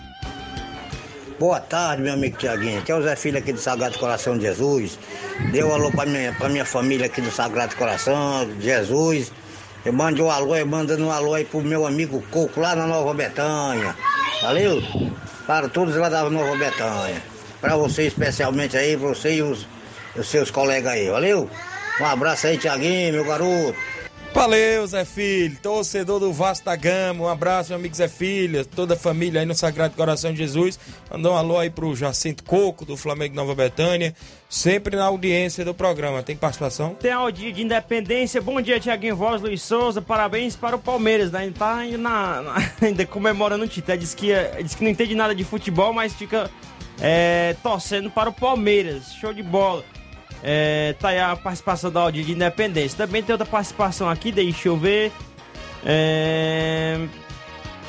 Boa tarde, meu amigo Tiaguinho. Aqui é o Zé Filho aqui do Sagrado Coração de Jesus. Deu um alô para minha, pra minha família aqui do Sagrado Coração de Jesus. Eu mando um alô, eu mando um alô aí pro meu amigo Coco lá na Nova Betânia. Valeu? Para todos lá da Nova Betânia. Para você especialmente aí, você e os, os seus colegas aí. Valeu? Um abraço aí, Tiaguinho, meu garoto.
Valeu, Zé Filho, torcedor do Vasco da Gama. Um abraço, meu amigo Zé Filho, toda a família aí no Sagrado Coração de Jesus. Mandar um alô aí pro Jacinto Coco, do Flamengo Nova Betânia. Sempre na audiência do programa. Tem participação?
Tem dia de independência. Bom dia, Tiaguinho Voz, Luiz Souza. Parabéns para o Palmeiras, né? Tá ainda, na, na- (laughs) ainda comemorando o título. Diz que, diz que não entende nada de futebol, mas fica é, torcendo para o Palmeiras. Show de bola. É, tá aí a participação da Audi de Independência. Também tem outra participação aqui, deixa eu ver. É...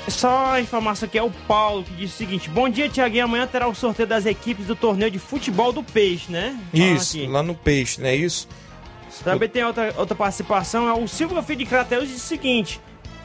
Só a informação aqui é o Paulo que diz o seguinte: Bom dia, Tiaguinho. Amanhã terá o sorteio das equipes do torneio de futebol do Peixe, né? Fala
Isso,
aqui.
lá no Peixe, não é isso?
Também tem outra, outra participação, é o Silvio Filho de Crateus diz o seguinte: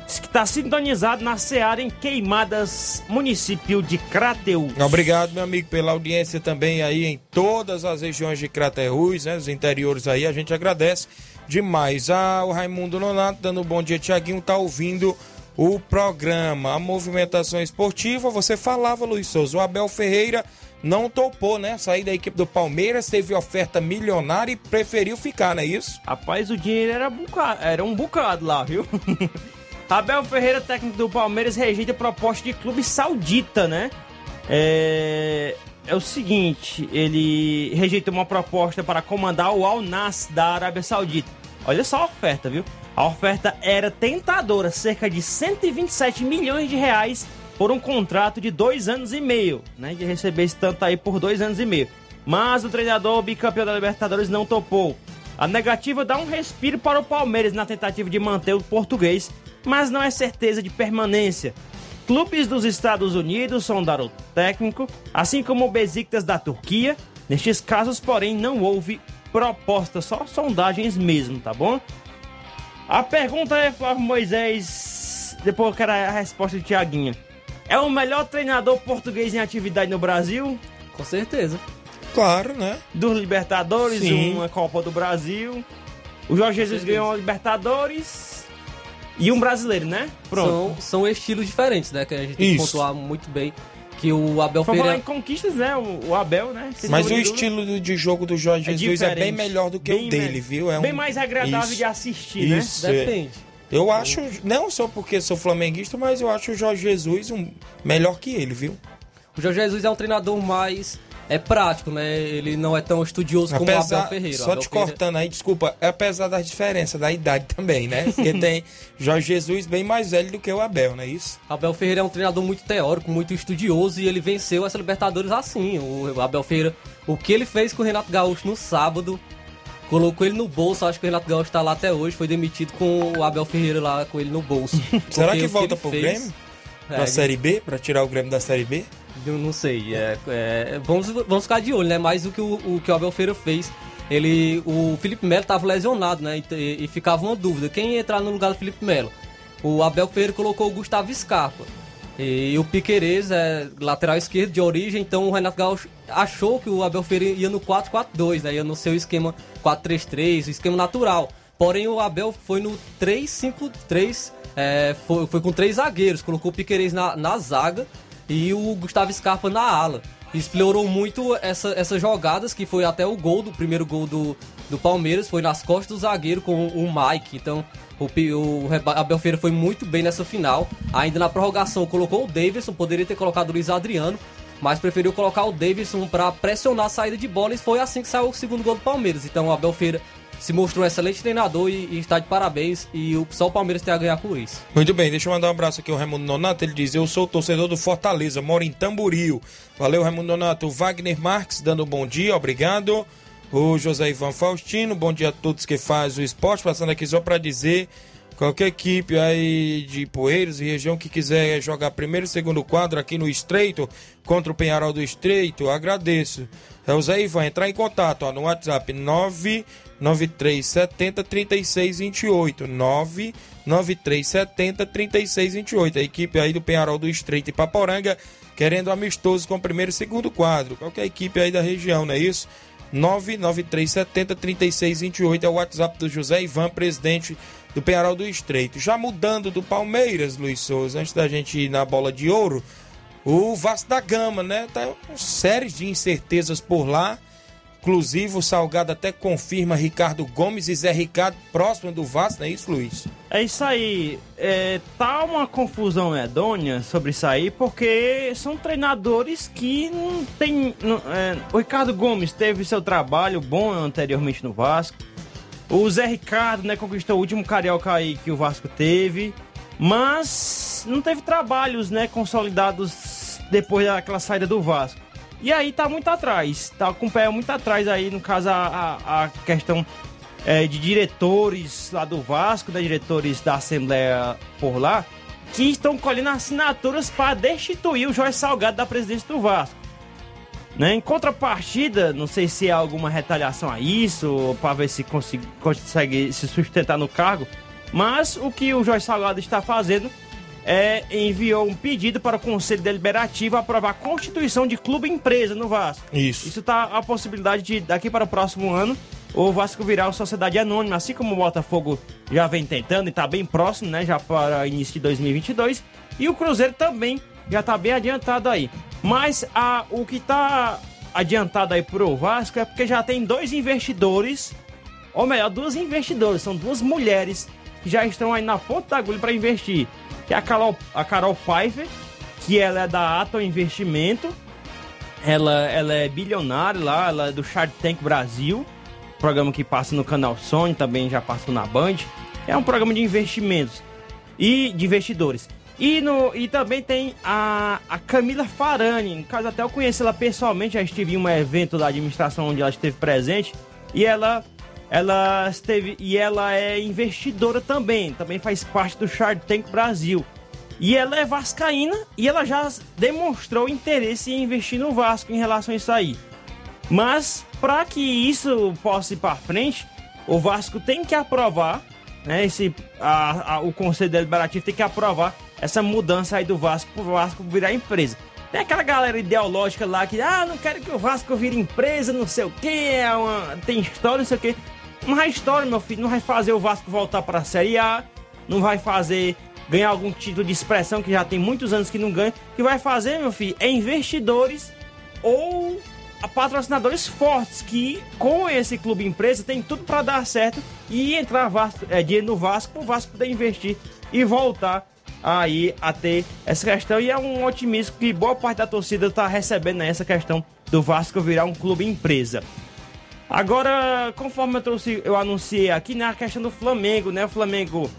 que está sintonizado na Seara em Queimadas, município de Crateus.
Obrigado, meu amigo, pela audiência também aí em todas as regiões de Craterus, né? Os interiores aí, a gente agradece demais. Ah, o Raimundo Nonato dando um bom dia, Tiaguinho, tá ouvindo o programa. A movimentação esportiva, você falava, Luiz Souza, o Abel Ferreira não topou, né? Sair da equipe do Palmeiras, teve oferta milionária e preferiu ficar, não é isso?
Rapaz, o dinheiro era, buca- era um bocado lá, viu? (laughs) Abel Ferreira, técnico do Palmeiras, rejeita proposta de clube saudita, né? É, é o seguinte, ele rejeitou uma proposta para comandar o Al Nass da Arábia Saudita. Olha só a oferta, viu? A oferta era tentadora, cerca de 127 milhões de reais por um contrato de dois anos e meio, né? De receber esse tanto aí por dois anos e meio. Mas o treinador bicampeão da Libertadores não topou. A negativa dá um respiro para o Palmeiras na tentativa de manter o português, mas não é certeza de permanência. Clubes dos Estados Unidos sondaram o técnico, assim como o Besiktas da Turquia. Nestes casos, porém, não houve proposta, só sondagens mesmo, tá bom? A pergunta é, Flávio Moisés, depois eu quero a resposta de Tiaguinha. É o melhor treinador português em atividade no Brasil?
Com certeza.
Claro, né?
Dos Libertadores,
Sim.
uma Copa do Brasil. O Jorge Jesus ganhou a Libertadores e um brasileiro, né?
São, são estilos diferentes, né? Que a gente tem que pontuar muito bem. Que o Abel
falar
Ferreira.
em conquistas, né? O, o Abel, né? Sem
Mas o
dúvida.
estilo de jogo do Jorge
É
Jesus é bem
diferente.
melhor do que
Bem
o dele,
me-
viu? É
bem
um-
mais agradável
Isso.
de assistir, né?
Isso, é.
Depende.
Eu acho, não só porque sou flamenguista, mas eu acho o Jorge Jesus um melhor que ele, viu?
O Jorge Jesus é um treinador mais é prático, né? Ele não é tão estudioso como o Abel Ferreira.
Só
Abel
te
Ferreira-
cortando aí, desculpa, é apesar das diferenças da idade também, né? Porque (laughs) tem Jorge Jesus bem mais velho do que o Abel, não é isso?
Abel Ferreira é um treinador muito teórico, muito estudioso e ele venceu essa Libertadores assim. O Abel Ferreira, o que ele fez com o Renato Gaúcho no sábado, colocou ele no bolso. Acho que o Renato Gaúcho tá lá até hoje, foi demitido com o Abel Ferreira lá com ele no bolso. (laughs)
Será que volta
ele
pro
fez-
Grêmio?
É,
da Série B, pra tirar o Grêmio da Série B?
Eu não sei. é- é, vamos, vamos ficar de olho, né? Mais do que o, o que o Abel Ferreira fez. Ele, o Felipe Melo estava lesionado, né? E, e ficava uma dúvida. Quem ia entrar no lugar do Felipe Melo? O Abel Ferreira colocou o Gustavo Scarpa. E o Piquerez é lateral esquerdo de origem, então o Renato Gaúcho achou que o Abel Ferreira ia no 4-4-2, né? Ia no seu esquema 4-3-3, o esquema natural. Porém, o Abel foi no 3-5-3, é, foi, foi com três zagueiros, colocou o Piquerez na, na zaga e o Gustavo Scarpa na ala. Explorou muito essa, essas jogadas, que foi até o gol do primeiro gol do, do Palmeiras, foi nas costas do zagueiro com o Mike. Então o, o Abel Ferreira foi muito bem nessa final. Ainda na prorrogação colocou o Davidson, poderia ter colocado o Luiz Adriano, mas preferiu colocar o Davidson para pressionar a saída de bola e foi assim que saiu o segundo gol do Palmeiras. Então o Abel Ferreira se mostrou um excelente treinador e, e está de parabéns e o, só o Palmeiras tem a ganhar por isso.
Muito bem, deixa eu mandar um abraço aqui ao Raimundo Nonato. Ele diz: Eu sou torcedor do Fortaleza, moro em Tamboril. Valeu, Raimundo Nonato. Wagner Marques dando um bom dia, obrigado. O José Ivan Faustino, bom dia a todos que fazem o esporte. Passando aqui só para dizer: qualquer equipe aí de Poeiras e região que quiser jogar primeiro e segundo quadro aqui no Estreito contra o Penharol do Estreito, agradeço. É o Zé Ivan, entrar em contato ó, no WhatsApp 99370 3628. 99370 3628. A equipe aí do Penharol do Estreito e Paporanga querendo amistoso com o primeiro e segundo quadro. Qualquer equipe aí da região, não é isso? 99370 3628 é o WhatsApp do José Ivan, presidente do Penharol do Estreito. Já mudando do Palmeiras, Luiz Souza, antes da gente ir na bola de ouro, o Vasco da Gama, né? Tá com séries de incertezas por lá Inclusive, o Salgado até confirma Ricardo Gomes e Zé Ricardo próximo do Vasco, não é isso, Luiz?
É isso aí. É, tá uma confusão medonha sobre isso aí, porque são treinadores que não tem. não- é, o Ricardo Gomes teve seu trabalho bom anteriormente no Vasco. O Zé Ricardo, né, conquistou o último carioca aí que o Vasco teve. Mas não teve trabalhos, né, consolidados depois daquela saída do Vasco. E aí tá muito atrás, tá com o pé muito atrás aí, no caso, a, a, a questão é, de diretores lá do Vasco, né, diretores da Assembleia por lá, que estão colhendo assinaturas para destituir o Jorge Salgado da presidência do Vasco. Né? Em contrapartida, não sei se há alguma retaliação a isso, para ver se consegue, consegue se sustentar no cargo, mas o que o Jorge Salgado está fazendo é enviou um pedido para o Conselho Deliberativo aprovar a constituição de clube empresa no Vasco.
Isso.
Isso tá a possibilidade de daqui para o próximo ano o Vasco virar uma sociedade anônima, assim como o Botafogo já vem tentando e está bem próximo, né, já para início de 2022, e o Cruzeiro também já está bem adiantado aí. Mas a, o que está adiantado aí pro Vasco é porque já tem dois investidores, ou melhor, duas investidoras, são duas mulheres já estão aí na ponta da agulha para investir. Que é a Carol, a Carol Pfeiffer, que ela é da Atom Investimento, ela, ela é bilionária lá, ela é do Shark Tank Brasil, programa que passa no canal Sony, também já passou na Band. É um programa de investimentos e de investidores. E, no, e também tem a, a Camila Farani, no caso até eu conheci ela pessoalmente, já estive em um evento da administração onde ela esteve presente e ela ela esteve e ela é investidora também, também faz parte do Shark Tank Brasil. E ela é vascaína e ela já demonstrou interesse em investir no Vasco em relação a isso aí. Mas para que isso possa ir para frente, o Vasco tem que aprovar, né? Esse, a, a- o Conselho Deliberativo tem que aprovar essa mudança aí do Vasco para o Vasco virar empresa. Tem aquela galera ideológica lá que, ah, não quero que o Vasco vire empresa, não sei o que, é uma, tem história, não sei o que. Não é história, meu filho, não vai fazer o Vasco voltar para a Série A, não vai fazer ganhar algum título de expressão que já tem muitos anos que não ganha. O que vai fazer, meu filho, é investidores ou patrocinadores fortes que com esse clube empresa tem tudo para dar certo e entrar Vasco, é, dinheiro no Vasco para o Vasco poder investir e voltar aí a ter essa questão e é um otimismo que boa parte da torcida está recebendo nessa questão do Vasco virar um clube empresa. Agora, conforme eu trouxe, eu anunciei aqui na questão do Flamengo, né? O Flamengo,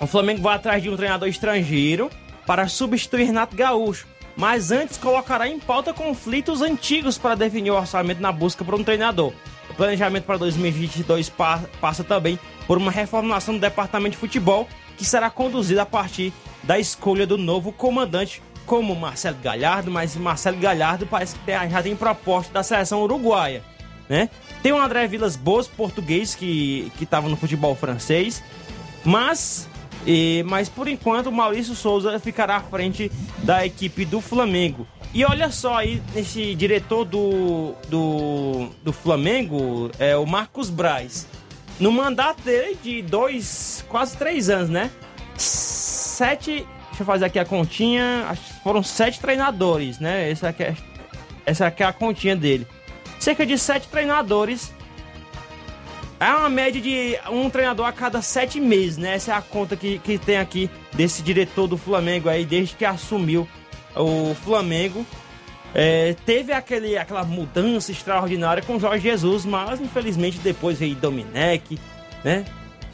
o Flamengo vai atrás de um treinador estrangeiro para substituir Renato Gaúcho, mas antes colocará em pauta conflitos antigos para definir o orçamento na busca por um treinador. O planejamento para 2022 pa- passa também por uma reformulação do departamento de futebol que será conduzida a partir da escolha do novo comandante, como Marcelo Galhardo, mas Marcelo Galhardo parece que já tem proposta da seleção uruguaia, né? Tem o André Vilas Boas, português, que estava no futebol francês, mas, e, mas por enquanto o Maurício Souza ficará à frente da equipe do Flamengo. E olha só aí, esse diretor do, do, do Flamengo, é o Marcos Braz. No mandato dele de dois, quase três anos, né? Sete. Deixa eu fazer aqui a continha. Foram sete treinadores, né? Essa aqui é, essa aqui é a continha dele. Cerca de sete treinadores. É uma média de um treinador a cada sete meses, né? Essa é a conta que, que tem aqui desse diretor do Flamengo aí, desde que assumiu o Flamengo. É, teve aquele, aquela mudança extraordinária com Jorge Jesus, mas infelizmente depois veio Domenech, né?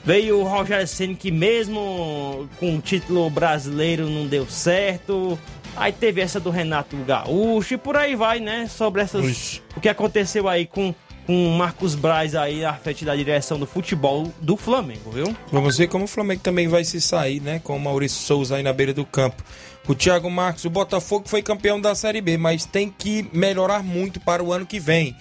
Veio o Rogério Ceni que mesmo com o título brasileiro não deu certo. Aí teve essa do Renato Gaúcho e por aí vai, né? Sobre essas o que aconteceu aí com com o Marcos Braz aí à frente da direção do futebol do Flamengo, viu?
Vamos ver como o Flamengo também vai se sair, né? Com o Maurício Souza aí na beira do campo. O Thiago Marques, o Botafogo foi campeão da Série B, mas tem que melhorar muito para o ano que vem.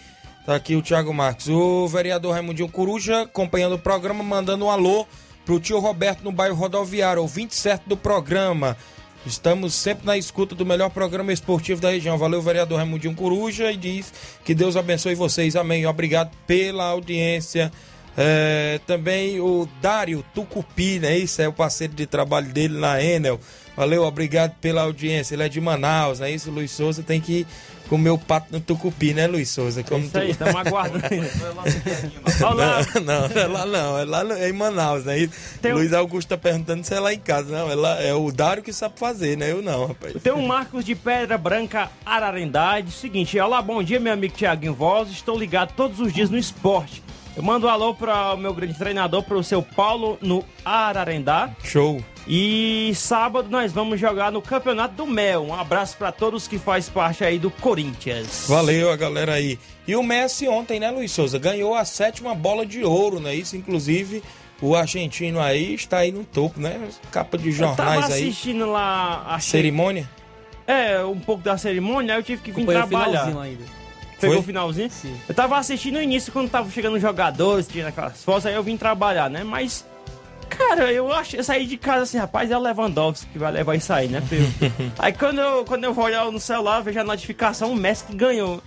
Tá aqui o Thiago Marques. O vereador Raimundinho Coruja acompanhando o programa, mandando um alô pro tio Roberto no bairro Rodoviário, ouvinte certo do programa. Estamos sempre na escuta do melhor programa esportivo da região. Valeu, vereador Raimundinho Coruja, e diz que Deus abençoe vocês. Amém. Obrigado pela audiência É, também o Dário Tucupi, né? Isso é o parceiro de trabalho dele na Enel. Valeu, obrigado pela audiência. Ele é de Manaus, né? Isso, Luiz Souza tem que comer o pato no Tucupi, né, Luiz Souza? Como
É Isso aí,
tu-
estamos aguardando. (laughs) Olá.
Não, não, é lá não, é lá no- é em Manaus, né?
Tem um-
Luiz Augusto tá perguntando se é lá em casa. Não, é, lá, é o Dário que sabe fazer, né? Eu não, rapaz.
Tem um Marcos de Pedra Branca Ararendá. Seguinte: Olá, bom dia, meu amigo Tiaguinho Voz. Estou ligado todos os dias no esporte. Eu mando um alô para o meu grande treinador, para o seu Paulo, no Ararendá.
Show.
E sábado nós vamos jogar no Campeonato do Mel. Um abraço para todos que faz parte aí do Corinthians.
Valeu a galera aí. E o Messi ontem, né, Luiz Souza? Ganhou a sétima bola de ouro, né? Isso, inclusive, o argentino aí está aí no topo, né? Capa de
Eu tava
jornais aí.
assistindo lá a
Cerimônia?
É, um pouco da cerimônia, aí eu tive que vir
Acompanhei o
trabalhar.
finalzinho ainda.
Pegou
Foi?
o finalzinho? Sim. Eu tava assistindo no início quando tava chegando os jogadores, tirando aquelas fotos, aí eu vim trabalhar, né? Mas, cara, eu acho, eu saí de casa assim, rapaz, é o Lewandowski que vai levar isso aí, né? filho? (laughs) aí quando eu, quando eu vou olhar no celular, vejo a notificação, o Messi que ganhou.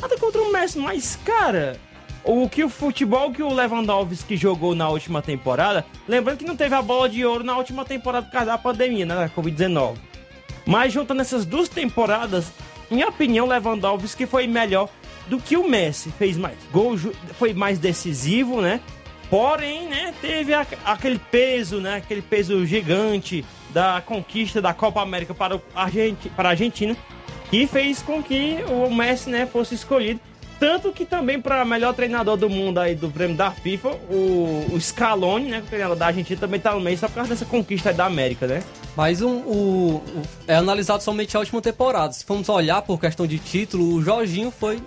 Nada contra o Messi, mas, cara, o que o futebol que o Lewandowski jogou na última temporada, lembrando que não teve a bola de ouro na última temporada por causa da pandemia, né? Da Covid-19. Mas juntando essas duas temporadas, minha opinião, Lewandowski foi melhor do que o Messi. Fez mais gol, foi mais decisivo, né? Porém, né, teve aquele peso, né? Aquele peso gigante da conquista da Copa América para, o para a Argentina, que fez com que o Messi, né, fosse escolhido. Tanto que também para melhor treinador do mundo aí do prêmio da FIFA, o, o Scaloni, né, o treinador da Argentina, também tá no meio só por causa dessa conquista da América, né?
Mas um, o, o- é analisado somente a última temporada. Se formos olhar por questão de título, o Jorginho foi.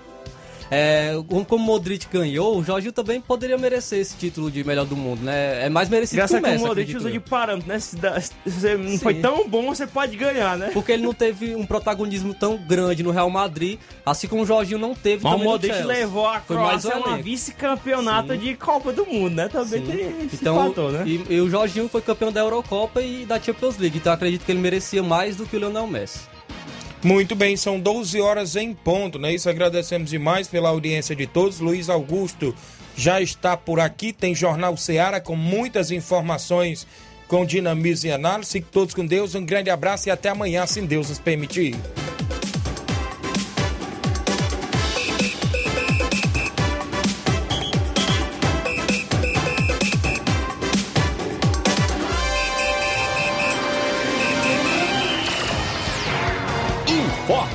É, como Modric ganhou, o Jorginho também poderia merecer esse título de melhor do mundo, né? É mais merecido
Graças
que o Messi,
o Modric usa de parâmetro, né? Se, você não foi
Sim.
tão bom, você pode ganhar, né?
Porque ele não teve um protagonismo tão grande no Real Madrid, assim como o Jorginho não teve
Mas o
também
Modric levou a
Foi
Croácia a uma vice-campeonato de Copa do Mundo, né? Também
Sim.
tem esse
Então,
fator, né?
e, e o Jorginho foi campeão da Eurocopa e da Champions League, então eu acredito que ele merecia mais do que o Lionel Messi.
Muito bem, são 12 horas em ponto, né? Isso agradecemos demais pela audiência de todos. Luiz Augusto já está por aqui, tem Jornal Seara com muitas informações com dinamismo e análise. Fiquem todos com Deus, um grande abraço e até amanhã, se Deus nos permitir.